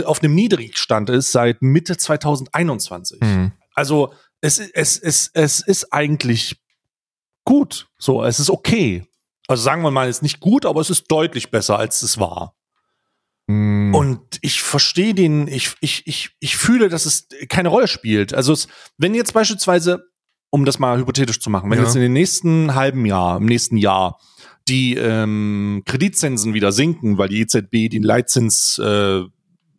auf einem Niedrigstand ist seit Mitte 2021. Hm. Also es, es, es, es ist eigentlich gut. So, es ist okay. Also sagen wir mal, es ist nicht gut, aber es ist deutlich besser, als es war. Hm. Und ich verstehe den, ich, ich, ich, ich fühle, dass es keine Rolle spielt. Also es, wenn jetzt beispielsweise, um das mal hypothetisch zu machen, wenn Ja. jetzt in den nächsten halben Jahr, im nächsten Jahr die ähm, Kreditzinsen wieder sinken, weil die EZB den Leitzins äh,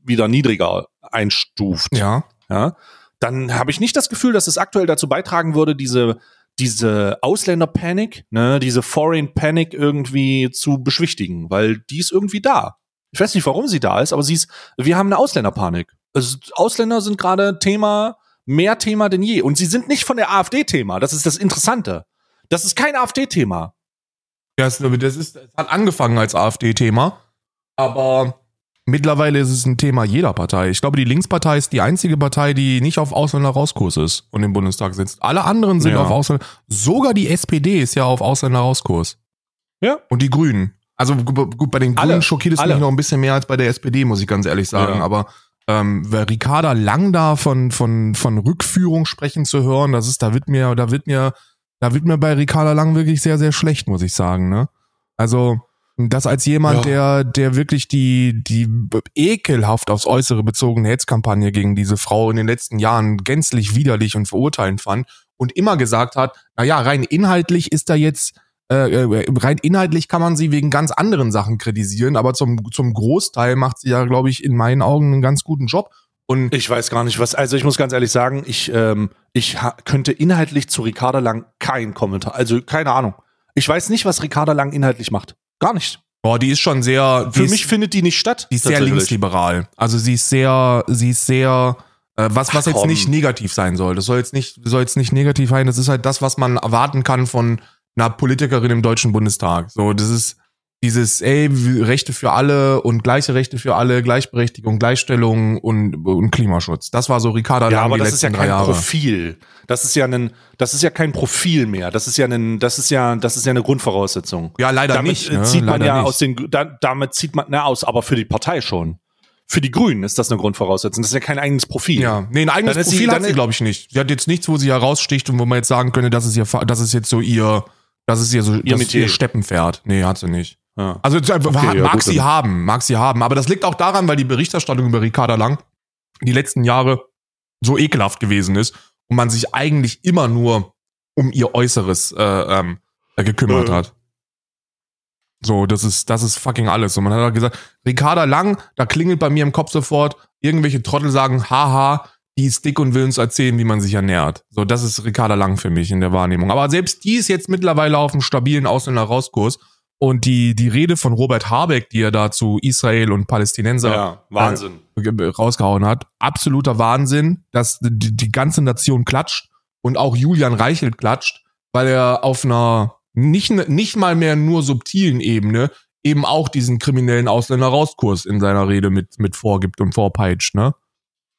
wieder niedriger einstuft, ja. ja, dann habe ich nicht das Gefühl, dass es aktuell dazu beitragen würde, diese diese Ausländer-Panic, ne, diese Foreign Panic irgendwie zu beschwichtigen, weil die ist irgendwie da. Ich weiß nicht, warum sie da ist, aber sie ist, wir haben eine Ausländerpanik. Also Ausländer sind gerade Thema, mehr Thema denn je. Und sie sind nicht von der AfD Thema. Das ist das Interessante. Das ist kein AfD-Thema. Ja, es- das ist, es hat angefangen als AfD-Thema, aber mittlerweile ist es ein Thema jeder Partei. Ich glaube, die Linkspartei ist die einzige Partei, die nicht auf Ausländer-Rauskurs ist und im Bundestag sitzt. Alle anderen sind Ja. auf Ausländer. Sogar die SPD ist ja auf Ausländer-Rauskurs. Ja. Und die Grünen. Also gu- gut, bei den Alle. Grünen schockiert es Alle. mich noch ein bisschen mehr als bei der SPD, muss ich ganz ehrlich sagen. Ja. Aber ähm, wer Ricarda Lang da von, von, von Rückführung sprechen zu hören, das ist, da wird mir, da wird mir, da wird mir bei Ricarda Lang wirklich sehr, sehr schlecht, muss ich sagen, ne? Also, das als jemand, der, der wirklich die, die ekelhaft aufs Äußere bezogene Hetzkampagne gegen diese Frau in den letzten Jahren gänzlich widerlich und verurteilend fand und immer gesagt hat, na ja, rein inhaltlich ist da jetzt, äh, äh, rein inhaltlich kann man sie wegen ganz anderen Sachen kritisieren, aber zum, zum Großteil macht sie ja, glaube ich, in meinen Augen einen ganz guten Job. Und Ich weiß gar nicht, was, also ich muss ganz ehrlich sagen, ich, ähm, ich könnte inhaltlich zu Ricarda Lang kein Kommentar, also keine Ahnung. Ich weiß nicht, was Ricarda Lang inhaltlich macht. Gar nicht. boah, die ist schon sehr, Für ist, mich findet die nicht statt. die ist sehr linksliberal. Also sie ist sehr, sie ist sehr, äh, was, was Ach, jetzt komm. nicht negativ sein soll. Das soll jetzt nicht, soll jetzt nicht negativ sein. Das ist halt das, was man erwarten kann von einer Politikerin im Deutschen Bundestag. So, das ist dieses, ey, Rechte für alle und gleiche Rechte für alle, Gleichberechtigung, Gleichstellung und, und Klimaschutz. Das war so Ricarda Ja, Lang aber die das ist ja letzten kein Jahre. Profil. Das ist ja ein, das ist ja kein Profil mehr. Das ist ja ein, das ist ja, das ist ja eine Grundvoraussetzung. Ja, leider damit nicht. äh, Ne? zieht man leider ja nicht. aus den, da, damit zieht man, na, aus, aber für die Partei schon. Für die Grünen ist das eine Grundvoraussetzung. Das ist ja kein eigenes Profil. Ja, nee, ein eigenes Dann sie- Profil dann hat sie, glaube ich, nicht. Sie hat jetzt nichts, wo sie heraussticht und wo man jetzt sagen könnte, das ist ihr, das ist jetzt so ihr, das ist ihr so, das ist Metier. ihr Steppenpferd. Nee, hat sie nicht. Ja. Also Okay, ja, mag gut, sie dann. haben, mag sie haben. Aber das liegt auch daran, weil die Berichterstattung über Ricarda Lang die letzten Jahre so ekelhaft gewesen ist und man sich eigentlich immer nur um ihr Äußeres äh, ähm, äh, gekümmert Äh. hat. So, das ist, das ist fucking alles. Und man hat halt gesagt, Ricarda Lang, da klingelt bei mir im Kopf sofort, irgendwelche Trottel sagen, haha, die ist dick und will uns erzählen, wie man sich ernährt. So, das ist Ricarda Lang für mich in der Wahrnehmung. Aber selbst die ist jetzt mittlerweile auf einem stabilen Ausländer-Rauskurs. Und die, die Rede von Robert Habeck, die er da zu Israel und Palästinenser ja, Wahnsinn. ge- rausgehauen hat, absoluter Wahnsinn, dass die, die ganze Nation klatscht und auch Julian Reichelt klatscht, weil er auf einer nicht, nicht mal mehr nur subtilen Ebene eben auch diesen kriminellen Ausländer-Rauskurs in seiner Rede mit, mit vorgibt und vorpeitscht, ne?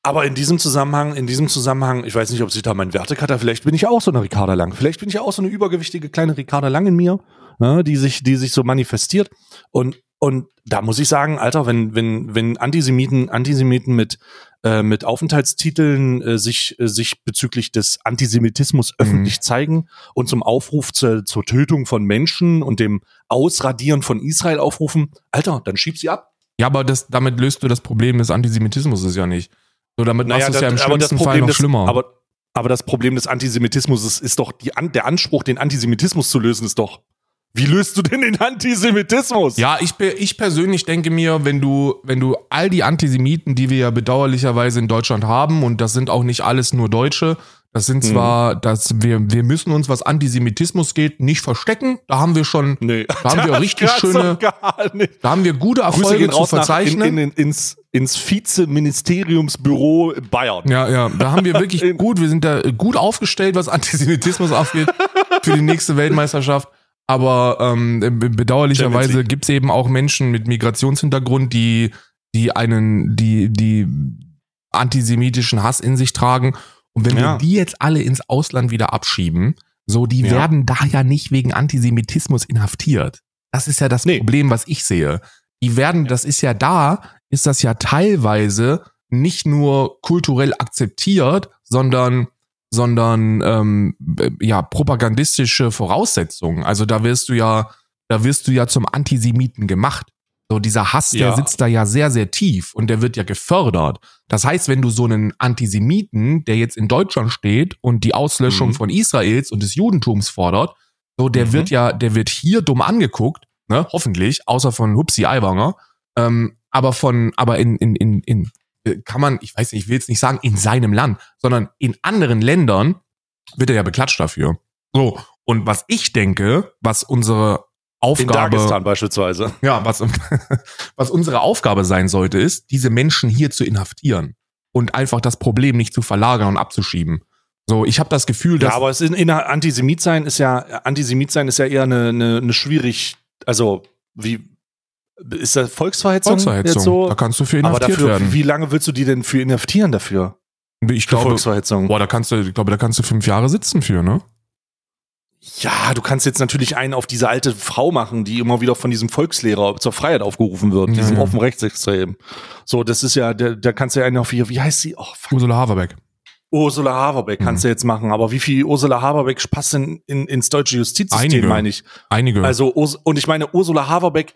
Aber in diesem Zusammenhang, in diesem Zusammenhang, ich weiß nicht, ob sich da mein Wertekater, vielleicht bin ich auch so eine Ricarda Lang. Vielleicht bin ich auch so eine übergewichtige kleine Ricarda Lang in mir, ne, die sich, die sich so manifestiert. Und, und da muss ich sagen, Alter, wenn, wenn, wenn Antisemiten, Antisemiten mit, äh, mit Aufenthaltstiteln äh, sich, äh, sich bezüglich des Antisemitismus öffentlich zeigen und zum Aufruf zur, zur Tötung von Menschen und dem Ausradieren von Israel aufrufen, Alter, dann schieb sie ab. Ja, aber das, damit löst du das Problem des Antisemitismus ja nicht. So, damit machst du es ja im das- aber das schlimmsten Fall Problem noch des, schlimmer. Aber, aber das Problem des Antisemitismus ist, ist doch die, der Anspruch, den Antisemitismus zu lösen, ist doch. Wie löst du denn den Antisemitismus? Ja, ich, ich persönlich denke mir, wenn du, wenn du all die Antisemiten, die wir ja bedauerlicherweise in Deutschland haben, und das sind auch nicht alles nur Deutsche, Das sind Mhm. zwar, dass wir, wir müssen uns, was Antisemitismus geht, nicht verstecken. Da haben wir schon, Nee. Da haben wir (laughs) richtig schöne- da haben wir gute Erfolge zu nach, in, verzeichnen. in, ins, ins Vizeministeriumsbüro Bayern. Ja, ja, da haben wir wirklich (laughs) gut, wir sind da gut aufgestellt, was Antisemitismus angeht, für die nächste Weltmeisterschaft. Aber ähm, be- bedauerlicherweise Champions gibt's eben auch Menschen mit Migrationshintergrund, die, die einen, die, die antisemitischen Hass in sich tragen. Und wenn Ja. wir die jetzt alle ins Ausland wieder abschieben, so, die Ja. werden da ja nicht wegen Antisemitismus inhaftiert. Das ist ja das Nee. Problem, was ich sehe. Die werden, das ist ja da, ist das ja teilweise nicht nur kulturell akzeptiert, sondern sondern ähm, äh, ja propagandistische Voraussetzungen. Also da wirst du ja, da wirst du ja zum Antisemiten gemacht. So dieser Hass, der Ja. sitzt da ja sehr sehr tief und der wird ja gefördert. Das heißt, wenn du so einen Antisemiten, der jetzt in Deutschland steht und die Auslöschung Mhm. von Israels und des Judentums fordert, so der Mhm. wird ja, der wird hier dumm angeguckt, ne, hoffentlich, außer von Hupsi Aiwanger, ähm, aber von, aber in, in, in, in, äh, kann man, ich weiß nicht, ich will jetzt nicht sagen in seinem Land, sondern in anderen Ländern wird er ja beklatscht dafür. So, und was ich denke, was unsere In Aufgabe, Dagestan beispielsweise. ja, was, (laughs) was unsere Aufgabe sein sollte, ist, diese Menschen hier zu inhaftieren und einfach das Problem nicht zu verlagern und abzuschieben. So, ich habe das Gefühl, dass Ja, aber es ist in Antisemit sein ist ja Antisemit sein ist ja eher eine, eine, eine schwierig, also wie ist das Volksverhetzung, Volksverhetzung, so? da kannst du für aber inhaftiert dafür, werden. wie lange willst du die denn für inhaftieren dafür? ich glaube, Volksverhetzung. boah, da kannst du, ich glaube, da kannst du fünf Jahre sitzen für, ne? Ja, du kannst jetzt natürlich einen auf diese alte Frau machen, die immer wieder von diesem Volkslehrer zur Freiheit aufgerufen wird, Ja, diesem ja. offen Rechtsextrem. So, das ist ja, da, da kannst du ja einen auf, wie, wie heißt sie? Oh, fuck. Ursula Haverbeck. Ursula Haverbeck kannst Mhm. du jetzt machen, aber wie viel Ursula Haverbeck passt denn in, ins deutsche Justizsystem, Einige. meine ich? Einige. Also, und ich meine, Ursula Haverbeck,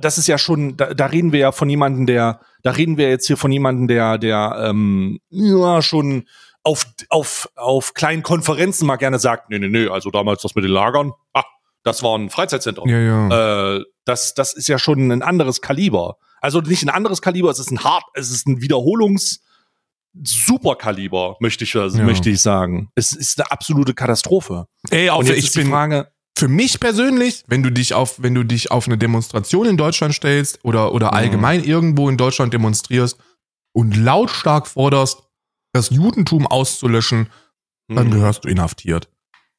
das ist ja schon, da, da reden wir ja von jemandem, der, da reden wir jetzt hier von jemandem, der, der, ähm, ja, schon auf, auf, auf kleinen Konferenzen mal gerne sagt, nee, nee, nee, also damals das mit den Lagern, ah, das war ein Freizeitzentrum. ja, ja. Äh, das, das ist ja schon ein anderes Kaliber. Also nicht ein anderes Kaliber, es ist ein hart, es ist ein Wiederholungs, Superkaliber, möchte ich, Ja. möchte ich sagen. Es ist eine absolute Katastrophe. Ey, auch Und jetzt ich ist die bin, Frage, für mich persönlich, wenn du dich auf, wenn du dich auf eine Demonstration in Deutschland stellst oder, oder Mhm. allgemein irgendwo in Deutschland demonstrierst und lautstark forderst, das Judentum auszulöschen, dann hm, gehörst du inhaftiert.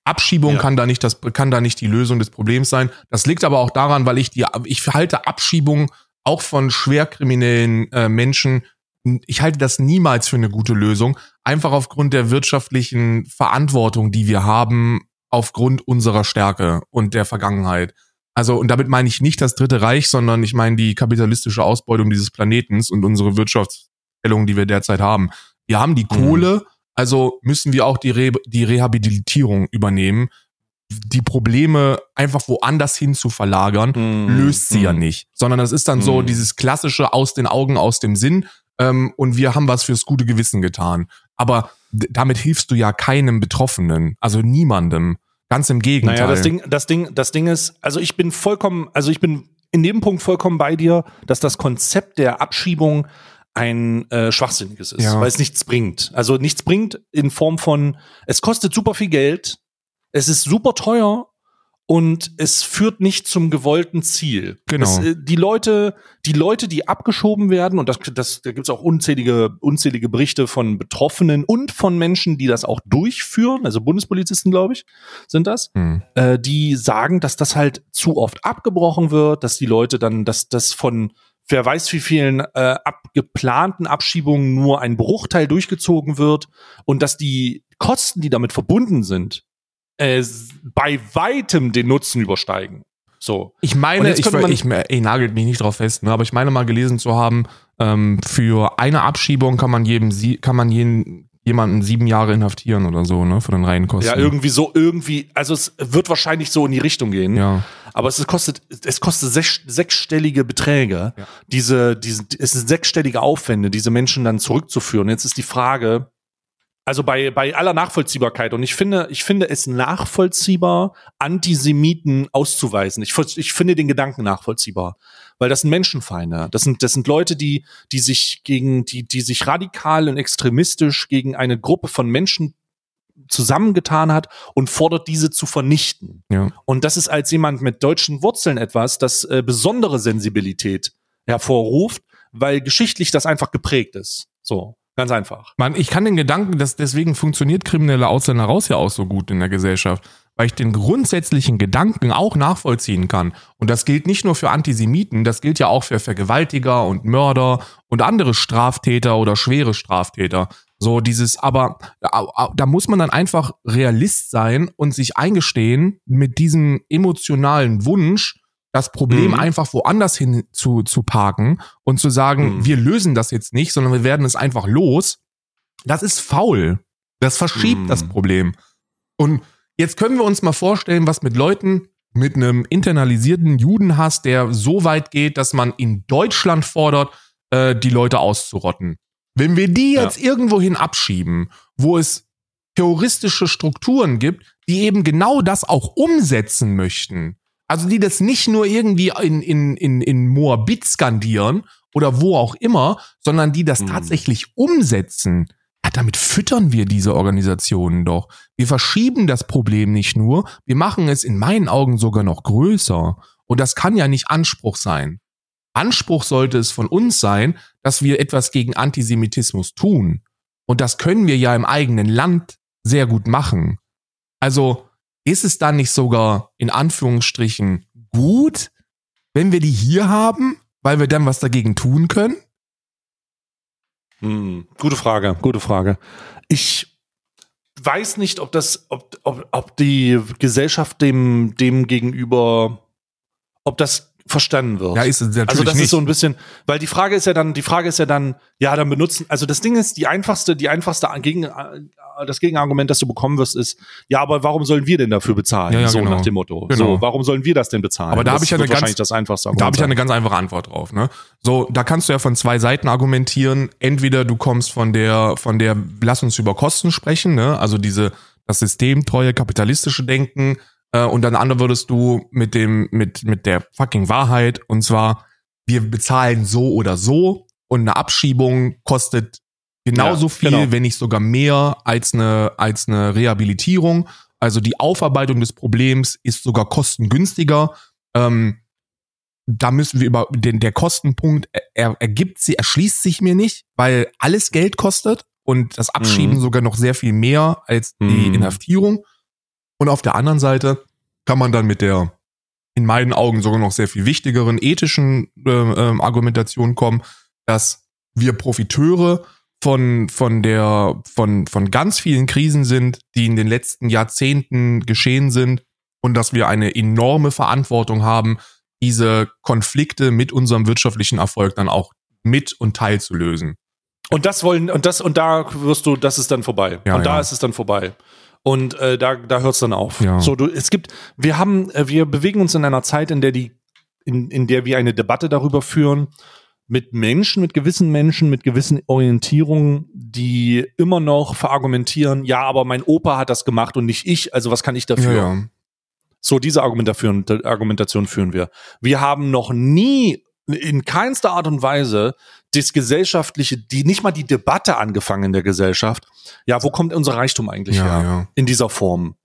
Abschiebung Ja. kann da nicht das, kann da nicht die Lösung des Problems sein. Das liegt aber auch daran, weil ich die, ich halte Abschiebung auch von schwerkriminellen äh, Menschen, ich halte das niemals für eine gute Lösung. Einfach aufgrund der wirtschaftlichen Verantwortung, die wir haben, aufgrund unserer Stärke und der Vergangenheit. Also, und damit meine ich nicht das Dritte Reich, sondern ich meine die kapitalistische Ausbeutung dieses Planetens und unsere Wirtschaftsstellung, die wir derzeit haben. Wir haben die Mhm. Kohle, also müssen wir auch die, Re die Rehabilitierung übernehmen. Die Probleme einfach woanders hin zu verlagern, hm, löst sie ja hm. nicht. Sondern das ist dann so Mhm. dieses klassische aus den Augen, aus dem Sinn. Ähm, und wir haben was fürs gute Gewissen getan. Aber damit hilfst du ja keinem Betroffenen, also niemandem. Ganz im Gegenteil. Naja, das Ding, das Ding, das Ding ist, also ich bin vollkommen, also ich bin in dem Punkt vollkommen bei dir, dass das Konzept der Abschiebung ein äh, schwachsinniges ist, Ja. weil es nichts bringt. Also nichts bringt in Form von, es kostet super viel Geld, es ist super teuer und es führt nicht zum gewollten Ziel. Genau. Es, äh, die Leute, die Leute, die abgeschoben werden, und das, das, da gibt es auch unzählige, unzählige Berichte von Betroffenen und von Menschen, die das auch durchführen, also Bundespolizisten, glaube ich, sind das Hm. äh, die sagen, dass das halt zu oft abgebrochen wird, dass die Leute dann, dass das von wer weiß wie vielen äh, abgeplanten Abschiebungen nur ein Bruchteil durchgezogen wird und dass die Kosten, die damit verbunden sind, äh, bei weitem den Nutzen übersteigen. So. Ich meine, ich, ich, ich nagelt mich nicht drauf fest, ne, aber ich meine mal gelesen zu haben, ähm, für eine Abschiebung kann man jedem, sie- kann man jeden, jemanden sieben Jahre inhaftieren oder so, ne, von den Reihenkosten. Ja, irgendwie so, irgendwie, also es wird wahrscheinlich so in die Richtung gehen. Ja. Aber es kostet, es kostet sech, sechsstellige Beträge, Ja. diese, diese, es sind sechsstellige Aufwände, diese Menschen dann zurückzuführen. Jetzt ist die Frage, also bei, bei aller Nachvollziehbarkeit, und ich finde, ich finde es nachvollziehbar, Antisemiten auszuweisen. Ich, ich finde den Gedanken nachvollziehbar. Weil das sind Menschenfeinde. Das sind, das sind Leute, die, die sich gegen, die, die sich radikal und extremistisch gegen eine Gruppe von Menschen zusammengetan hat und fordert diese zu vernichten. Ja. Und das ist als jemand mit deutschen Wurzeln etwas, das äh, besondere Sensibilität hervorruft, weil geschichtlich das einfach geprägt ist. So, ganz einfach. Man, ich kann den Gedanken, dass deswegen funktioniert kriminelle Ausländer raus ja auch so gut in der Gesellschaft, weil ich den grundsätzlichen Gedanken auch nachvollziehen kann. Und das gilt nicht nur für Antisemiten, das gilt ja auch für Vergewaltiger und Mörder und andere Straftäter oder schwere Straftäter. So dieses, aber da, muss man dann einfach Realist sein und sich eingestehen mit diesem emotionalen Wunsch, das Problem Mhm. einfach woanders hin zu, zu parken und zu sagen, Mhm. wir lösen das jetzt nicht, sondern wir werden es einfach los. Das ist faul. Das verschiebt Mhm. das Problem. Und jetzt können wir uns mal vorstellen, was mit Leuten mit einem internalisierten Judenhass, der so weit geht, dass man in Deutschland fordert, äh, die Leute auszurotten. Wenn wir die Ja. jetzt irgendwohin abschieben, wo es terroristische Strukturen gibt, die eben genau das auch umsetzen möchten, also die das nicht nur irgendwie in, in, in, in Moabit skandieren oder wo auch immer, sondern die das Mhm. tatsächlich umsetzen, ja, damit füttern wir diese Organisationen doch. Wir verschieben das Problem nicht nur, wir machen es in meinen Augen sogar noch größer. Und das kann ja nicht Anspruch sein. Anspruch sollte es von uns sein, dass wir etwas gegen Antisemitismus tun. Und das können wir ja im eigenen Land sehr gut machen. Also ist es dann nicht sogar in Anführungsstrichen gut, wenn wir die hier haben, weil wir dann was dagegen tun können? Hm, gute Frage, gute Frage. Ich weiß nicht, ob das, ob, ob, ob die Gesellschaft dem, dem gegenüber, ob das verstanden wird. Ja, ist es natürlich also das nicht. ist so ein bisschen, weil die Frage ist ja dann, die Frage ist ja dann, ja, dann benutzen, also das Ding ist, die einfachste, die einfachste Gegen, das Gegenargument, das du bekommen wirst, ist, ja, aber warum sollen wir denn dafür bezahlen? Ja, ja, so genau. nach dem Motto. Genau. So, warum sollen wir das denn bezahlen? Aber da das hab ich ja eine ganz- wahrscheinlich das einfachste Da habe ich ja eine ganz einfache Antwort drauf. Ne? So, da kannst du ja von zwei Seiten argumentieren. Entweder du kommst von der, von der, lass uns über Kosten sprechen, ne? also diese, das systemtreue kapitalistische Denken. Äh, und dann andere würdest du mit dem, mit, mit der fucking Wahrheit. Und zwar, wir bezahlen so oder so. Und eine Abschiebung kostet genauso Ja, viel, genau. wenn nicht sogar mehr als eine, als eine Rehabilitierung. Also die Aufarbeitung des Problems ist sogar kostengünstiger. Ähm, da müssen wir über den der Kostenpunkt er, er ergibt sie erschließt sich mir nicht, weil alles Geld kostet und das Abschieben Mhm. sogar noch sehr viel mehr als die Mhm. Inhaftierung. Und auf der anderen Seite kann man dann mit der in meinen Augen sogar noch sehr viel wichtigeren ethischen äh, ähm, Argumentation kommen, dass wir Profiteure von von der von von ganz vielen Krisen sind, die in den letzten Jahrzehnten geschehen sind und dass wir eine enorme Verantwortung haben, diese Konflikte mit unserem wirtschaftlichen Erfolg dann auch mit und teilzulösen. Und das wollen, und das, und da wirst du, das ist dann vorbei. Ja, und da ja. ist es dann vorbei. Und äh, da, da hört es dann auf. Ja. So, du, es gibt, wir haben, äh, wir bewegen uns in einer Zeit, in der die, in, in der wir eine Debatte darüber führen, mit Menschen, mit gewissen Menschen, mit gewissen Orientierungen, die immer noch verargumentieren, ja, aber mein Opa hat das gemacht und nicht ich, also was kann ich dafür? So, diese Argumentation, Argumentation führen wir. Wir haben noch nie in keinster Art und Weise das gesellschaftliche, die nicht mal die Debatte angefangen in der Gesellschaft. Ja, wo kommt unser Reichtum eigentlich Ja, her? ja. In dieser Form.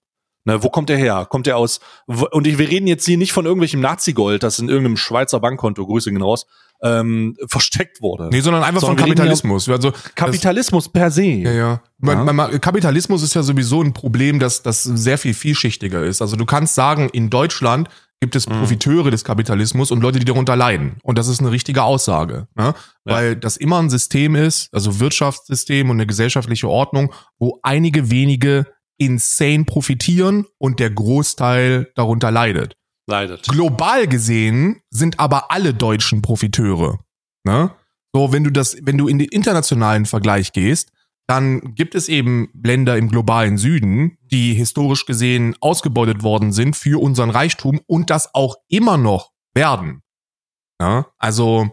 Ne, wo kommt der her? Kommt der aus? Und ich, wir reden jetzt hier nicht von irgendwelchem Nazi-Gold, das in irgendeinem Schweizer Bankkonto, Grüße gehen raus, ähm, (laughs) versteckt wurde. Nee, sondern einfach Sondern von ja- Kapitalismus. Also Kapitalismus per se. Ja, ja. Man. Man, man, Kapitalismus ist ja sowieso ein Problem, das, das sehr viel vielschichtiger ist. Also du kannst sagen, in Deutschland gibt es Mhm. Profiteure des Kapitalismus und Leute, die darunter leiden. Und das ist eine richtige Aussage. Ne? Weil das immer ein System ist, also Wirtschaftssystem und eine gesellschaftliche Ordnung, wo einige wenige insane profitieren und der Großteil darunter leidet. Leidet. Global gesehen sind aber alle Deutschen Profiteure. Ne? So, wenn du das, wenn du in den internationalen Vergleich gehst, dann gibt es eben Länder im globalen Süden, die historisch gesehen ausgebeutet worden sind für unseren Reichtum und das auch immer noch werden. Ja? Also,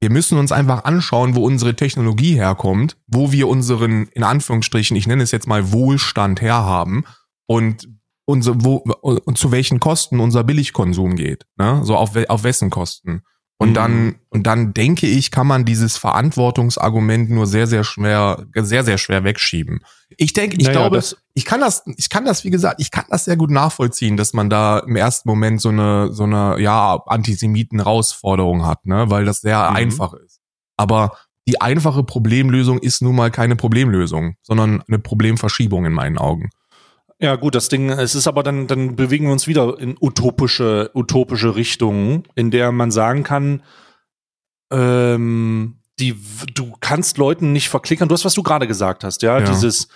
wir müssen uns einfach anschauen, wo unsere Technologie herkommt, wo wir unseren, in Anführungsstrichen, ich nenne es jetzt mal Wohlstand herhaben und unser, wo, und zu welchen Kosten unser Billigkonsum geht. Ne? So auf, auf wessen Kosten. Und Mhm. dann, und dann denke ich, kann man dieses Verantwortungsargument nur sehr, sehr schwer, sehr, sehr schwer wegschieben. Ich denke, ich Naja, glaube, ich kann das, ich kann das, wie gesagt, ich kann das sehr gut nachvollziehen, dass man da im ersten Moment so eine, so eine, ja, Antisemiten-Herausforderung hat, ne, weil das sehr Mhm. einfach ist. Aber die einfache Problemlösung ist nun mal keine Problemlösung, sondern eine Problemverschiebung in meinen Augen. Ja, gut, das Ding, es ist aber dann, dann bewegen wir uns wieder in utopische, utopische Richtungen, in der man sagen kann, ähm, die, du kannst Leuten nicht verklickern. Du hast, was du gerade gesagt hast, ja, Ja. dieses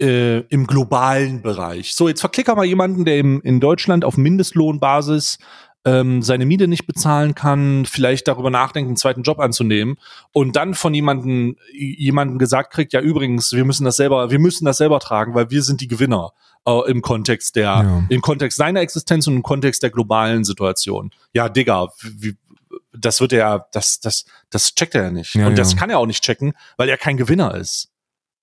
äh, im globalen Bereich. So, jetzt verklicker mal jemanden, der im, in Deutschland auf Mindestlohnbasis ähm, seine Miete nicht bezahlen kann, vielleicht darüber nachdenkt, einen zweiten Job anzunehmen und dann von jemanden jemanden gesagt kriegt, ja übrigens, wir müssen das selber, wir müssen das selber tragen, weil wir sind die Gewinner äh, im Kontext der, Ja. im Kontext seiner Existenz und im Kontext der globalen Situation. Ja, Digga, wie, das wird er, das, das, das checkt er ja nicht. Ja, und das ja. kann er auch nicht checken, weil er kein Gewinner ist.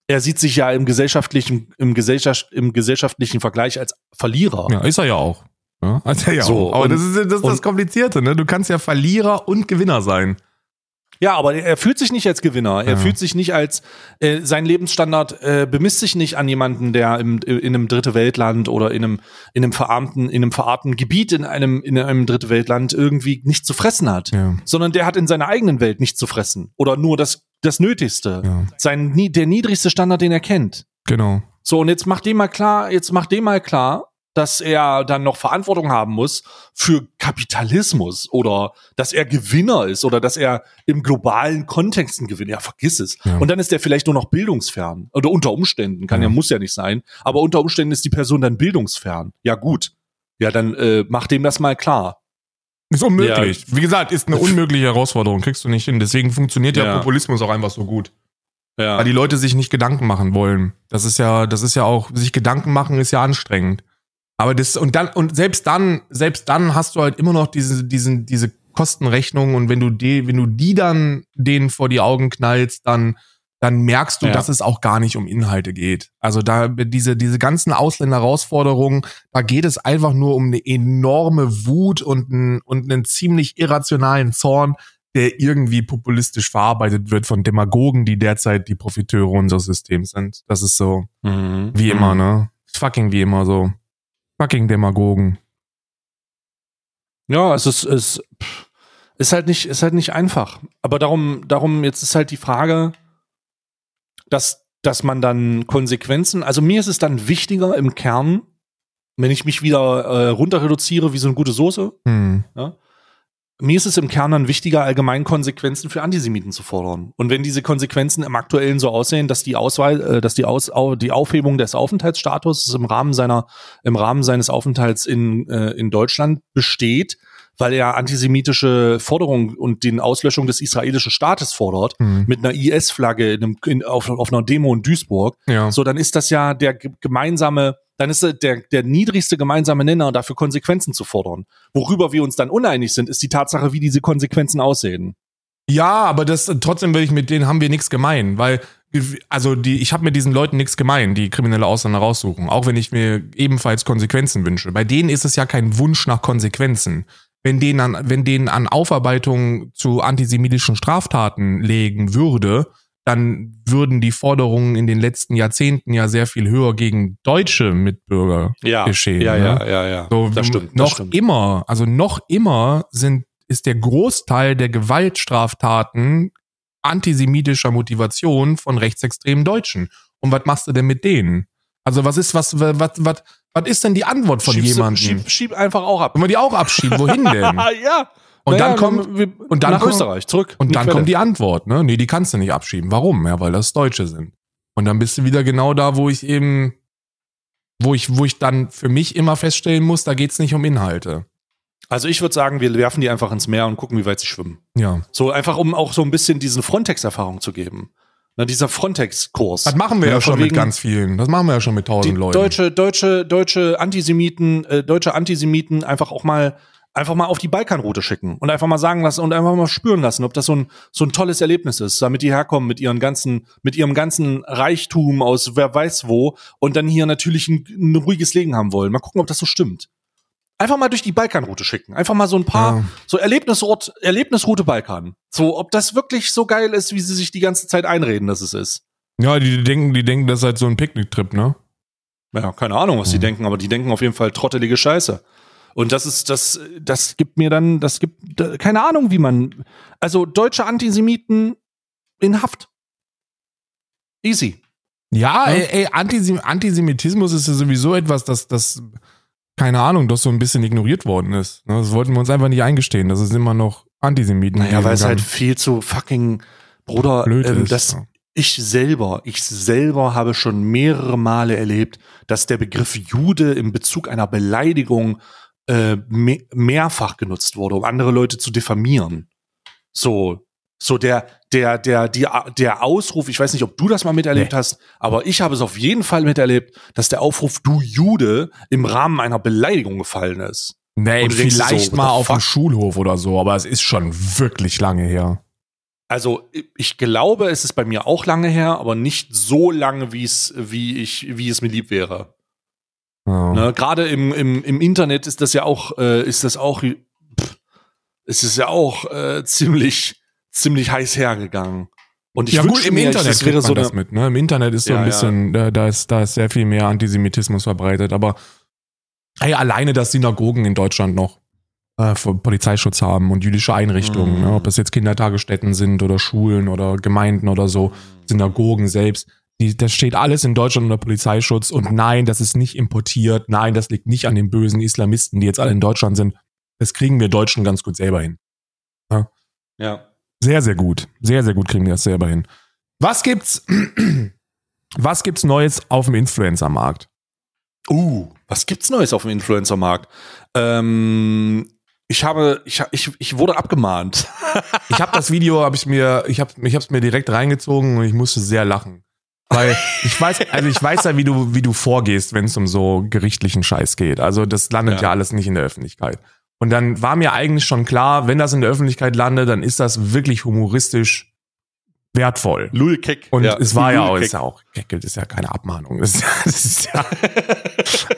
Er sieht sich ja im gesellschaftlichen, im, Gesellschaft, im gesellschaftlichen Vergleich als Verlierer. Ja, ist er ja auch. Ja, ist er ja So. Aber und- das ist das, ist das Komplizierte, ne? Du kannst ja Verlierer und Gewinner sein. Ja, aber er fühlt sich nicht als Gewinner. Er Ja. fühlt sich nicht als äh, sein Lebensstandard äh, bemisst sich nicht an jemanden, der im, in einem dritte Weltland oder in einem in einem verarmten in einem verarmten Gebiet in einem in einem dritte Weltland irgendwie nichts zu fressen hat, Ja. sondern der hat in seiner eigenen Welt nichts zu fressen oder nur das das Nötigste. Ja. Sein der niedrigste Standard, den er kennt. Genau. So und jetzt macht dem mal klar, jetzt macht dem mal klar, dass er dann noch Verantwortung haben muss für Kapitalismus oder dass er Gewinner ist oder dass er im globalen Kontext ein Gewinner. Ja, vergiss es. Ja. Und dann ist er vielleicht nur noch bildungsfern oder unter Umständen, kann ja. Ja. muss ja nicht sein, aber unter Umständen ist die Person dann bildungsfern. Ja, gut. Ja, dann äh, mach dem das mal klar. Ist unmöglich. Wie gesagt, ist eine (laughs) unmögliche Herausforderung. Kriegst du nicht hin. Deswegen funktioniert ja, Ja. Populismus auch einfach so gut. Ja. Weil die Leute sich nicht Gedanken machen wollen. Das ist ja, das ist ja auch, sich Gedanken machen ist ja anstrengend. Aber das, und dann, und selbst dann, selbst dann hast du halt immer noch diese, diesen, diese Kostenrechnung und wenn du die, wenn du die dann denen vor die Augen knallst, dann, dann merkst du, Ja. dass es auch gar nicht um Inhalte geht. Also da, diese, diese ganzen Ausländer-Herausforderungen, da geht es einfach nur um eine enorme Wut und, ein, und einen ziemlich irrationalen Zorn, der irgendwie populistisch verarbeitet wird von Demagogen, die derzeit die Profiteure unseres Systems sind. Das ist so, Mhm. wie immer, Mhm. ne? Fucking wie immer so. Fucking Demagogen. Ja, es ist, es ist halt nicht, ist halt nicht einfach. Aber darum, darum, jetzt ist halt die Frage, dass, dass man dann Konsequenzen, also mir ist es dann wichtiger im Kern, wenn ich mich wieder äh, runter reduziere wie so eine gute Soße, Hm. Mir ist es im Kern dann wichtiger, allgemein Konsequenzen für Antisemiten zu fordern. Und wenn diese Konsequenzen im Aktuellen so aussehen, dass die Auswahl, äh, dass die, Aus, au, die Aufhebung des Aufenthaltsstatus im Rahmen seiner, im Rahmen seines Aufenthalts in, äh, in Deutschland besteht, weil er antisemitische Forderungen und den Auslöschung des israelischen Staates fordert, Hm. mit einer IS-Flagge auf, auf einer Demo in Duisburg, Ja. so, dann ist das ja der ge- gemeinsame, dann ist der, der niedrigste gemeinsame Nenner, dafür Konsequenzen zu fordern. Worüber wir uns dann uneinig sind, ist die Tatsache, wie diese Konsequenzen aussehen. Ja, aber das trotzdem will ich mit denen haben wir nichts gemein, weil also die ich habe mit diesen Leuten nichts gemein, die kriminelle Ausländer raussuchen, auch wenn ich mir ebenfalls Konsequenzen wünsche. Bei denen ist es ja kein Wunsch nach Konsequenzen. Wenn denen an wenn denen an Aufarbeitung zu antisemitischen Straftaten legen würde, dann würden die Forderungen in den letzten Jahrzehnten ja sehr viel höher gegen deutsche Mitbürger Ja, geschehen. ja, ne? ja, ja, ja. So, das stimmt. noch das stimmt. immer, also noch immer sind, ist der Großteil der Gewaltstraftaten antisemitischer Motivation von rechtsextremen Deutschen. Und was machst du denn mit denen? Also was ist, was, was, was, was ist denn die Antwort von Schiebst du- jemandem? Schieb, schieb einfach auch ab. Wenn wir die auch abschieben, wohin denn? (laughs) Ja. Und Naja, dann kommt, wir, und dann nach kommt- Österreich zurück. und dann Quelle. kommt die Antwort, ne? Nee, die kannst du nicht abschieben. Warum? Ja, weil das Deutsche sind. Und dann bist du wieder genau da, wo ich eben, wo ich, wo ich dann für mich immer feststellen muss, da geht's nicht um Inhalte. Also ich würde sagen, wir werfen die einfach ins Meer und gucken, wie weit sie schwimmen. Ja. So einfach, um auch so ein bisschen diesen Frontex-Erfahrung zu geben. Na, dieser Frontex-Kurs. Das machen wir Ja, ja, schon mit ganz vielen. Das machen wir ja schon mit tausend Leuten. deutsche, deutsche, deutsche Antisemiten, äh, deutsche Antisemiten einfach auch mal, einfach mal auf die Balkanroute schicken und einfach mal sagen lassen und einfach mal spüren lassen, ob das so ein, so ein tolles Erlebnis ist, damit die herkommen mit ihren ganzen, mit ihrem ganzen Reichtum aus wer weiß wo und dann hier natürlich ein, ein ruhiges Leben haben wollen. Mal gucken, ob das so stimmt. Einfach mal durch die Balkanroute schicken. Einfach mal so ein paar, Ja. so Erlebnisort, Erlebnisroute Balkan. So, ob das wirklich so geil ist, wie sie sich die ganze Zeit einreden, dass es ist. Ja, die denken, die denken, das ist halt so ein Picknicktrip, ne? Ja, keine Ahnung, was die Mhm. denken, aber die denken auf jeden Fall trottelige Scheiße. Und das ist, das, das gibt mir dann, das gibt, keine Ahnung, wie man, also deutsche Antisemiten in Haft. Easy. Ja, Ja. ey, ey Antisem Antisemitismus ist ja sowieso etwas, das, das, keine Ahnung, doch so ein bisschen ignoriert worden ist. ne? Das wollten wir uns einfach nicht eingestehen, dass es immer noch Antisemiten Naja, geben weil es halt viel zu fucking, Bruder, blöd ähm, ist. das, ja. ich selber, ich selber habe schon mehrere Male erlebt, dass der Begriff Jude im Bezug einer Beleidigung äh, me mehrfach genutzt wurde, um andere Leute zu diffamieren. So, so der, der, der, die, der Ausruf, ich weiß nicht, ob du das mal miterlebt Nee. hast, aber ich habe es auf jeden Fall miterlebt, dass der Aufruf du Jude im Rahmen einer Beleidigung gefallen ist. Nee, vielleicht so, mal auf dem? Schulhof oder so, aber es ist schon wirklich lange her. Also ich glaube, es ist bei mir auch lange her, aber nicht so lange, wie es, wie ich, wie es mir lieb wäre. Ja. Ne? Gerade im, im, im Internet ist das ja auch, äh, ist das auch, pff, es ist ja auch äh, (laughs) ziemlich, ziemlich heiß hergegangen. Und ich ja gut, im mir, Internet das kriegt so das mit. Ne? Im Internet ist so Ja, ein ja. bisschen, da, da, ist, da ist sehr viel mehr Antisemitismus verbreitet. Aber hey, alleine, dass Synagogen in Deutschland noch äh, Polizeischutz haben und jüdische Einrichtungen, Mhm. ne? ob das jetzt Kindertagesstätten sind oder Schulen oder Gemeinden oder so, Synagogen selbst. Die, das steht alles in Deutschland unter Polizeischutz und nein, das ist nicht importiert. Nein, das liegt nicht an den bösen Islamisten, die jetzt alle in Deutschland sind. Das kriegen wir Deutschen ganz gut selber hin. ja. Sehr, sehr gut. Sehr, sehr gut kriegen wir das selber hin. Was gibt's, (clears throat) was gibt's Neues auf dem Influencer-Markt? Uh, was gibt's Neues auf dem Influencer-Markt? Ähm, ich habe, ich, ich, ich wurde abgemahnt. (laughs) Ich habe das Video, habe ich mir, ich habe, ich habe es mir direkt reingezogen und ich musste sehr lachen, weil ich weiß, also ich weiß ja, wie du, wie du vorgehst, wenn es um so gerichtlichen Scheiß geht. Also das landet ja. Ja. alles nicht in der Öffentlichkeit. Und dann war mir eigentlich schon klar, wenn das in der Öffentlichkeit landet, dann ist das wirklich humoristisch wertvoll. Lulkeck. Und es war ja auch, ist ja auch, das ist ja keine Abmahnung. (laughs) Das das ist ja,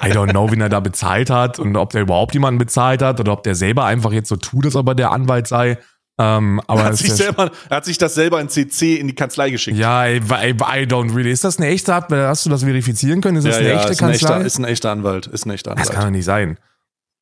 I don't know, wen er da bezahlt hat und ob der überhaupt jemanden bezahlt hat oder ob der selber einfach jetzt so tut, als ob er der Anwalt sei. Ähm, aber Er hat, sich ja, selber, er hat sich das selber in CC in die Kanzlei geschickt. ja, I, I, don't really. Ist das eine echte, hast du das verifizieren können? Ist das ja, eine ja, echte ist, ein Kanzlei? echter, ist ein echter Anwalt. Ist ein echter das Anwalt. kann doch nicht sein.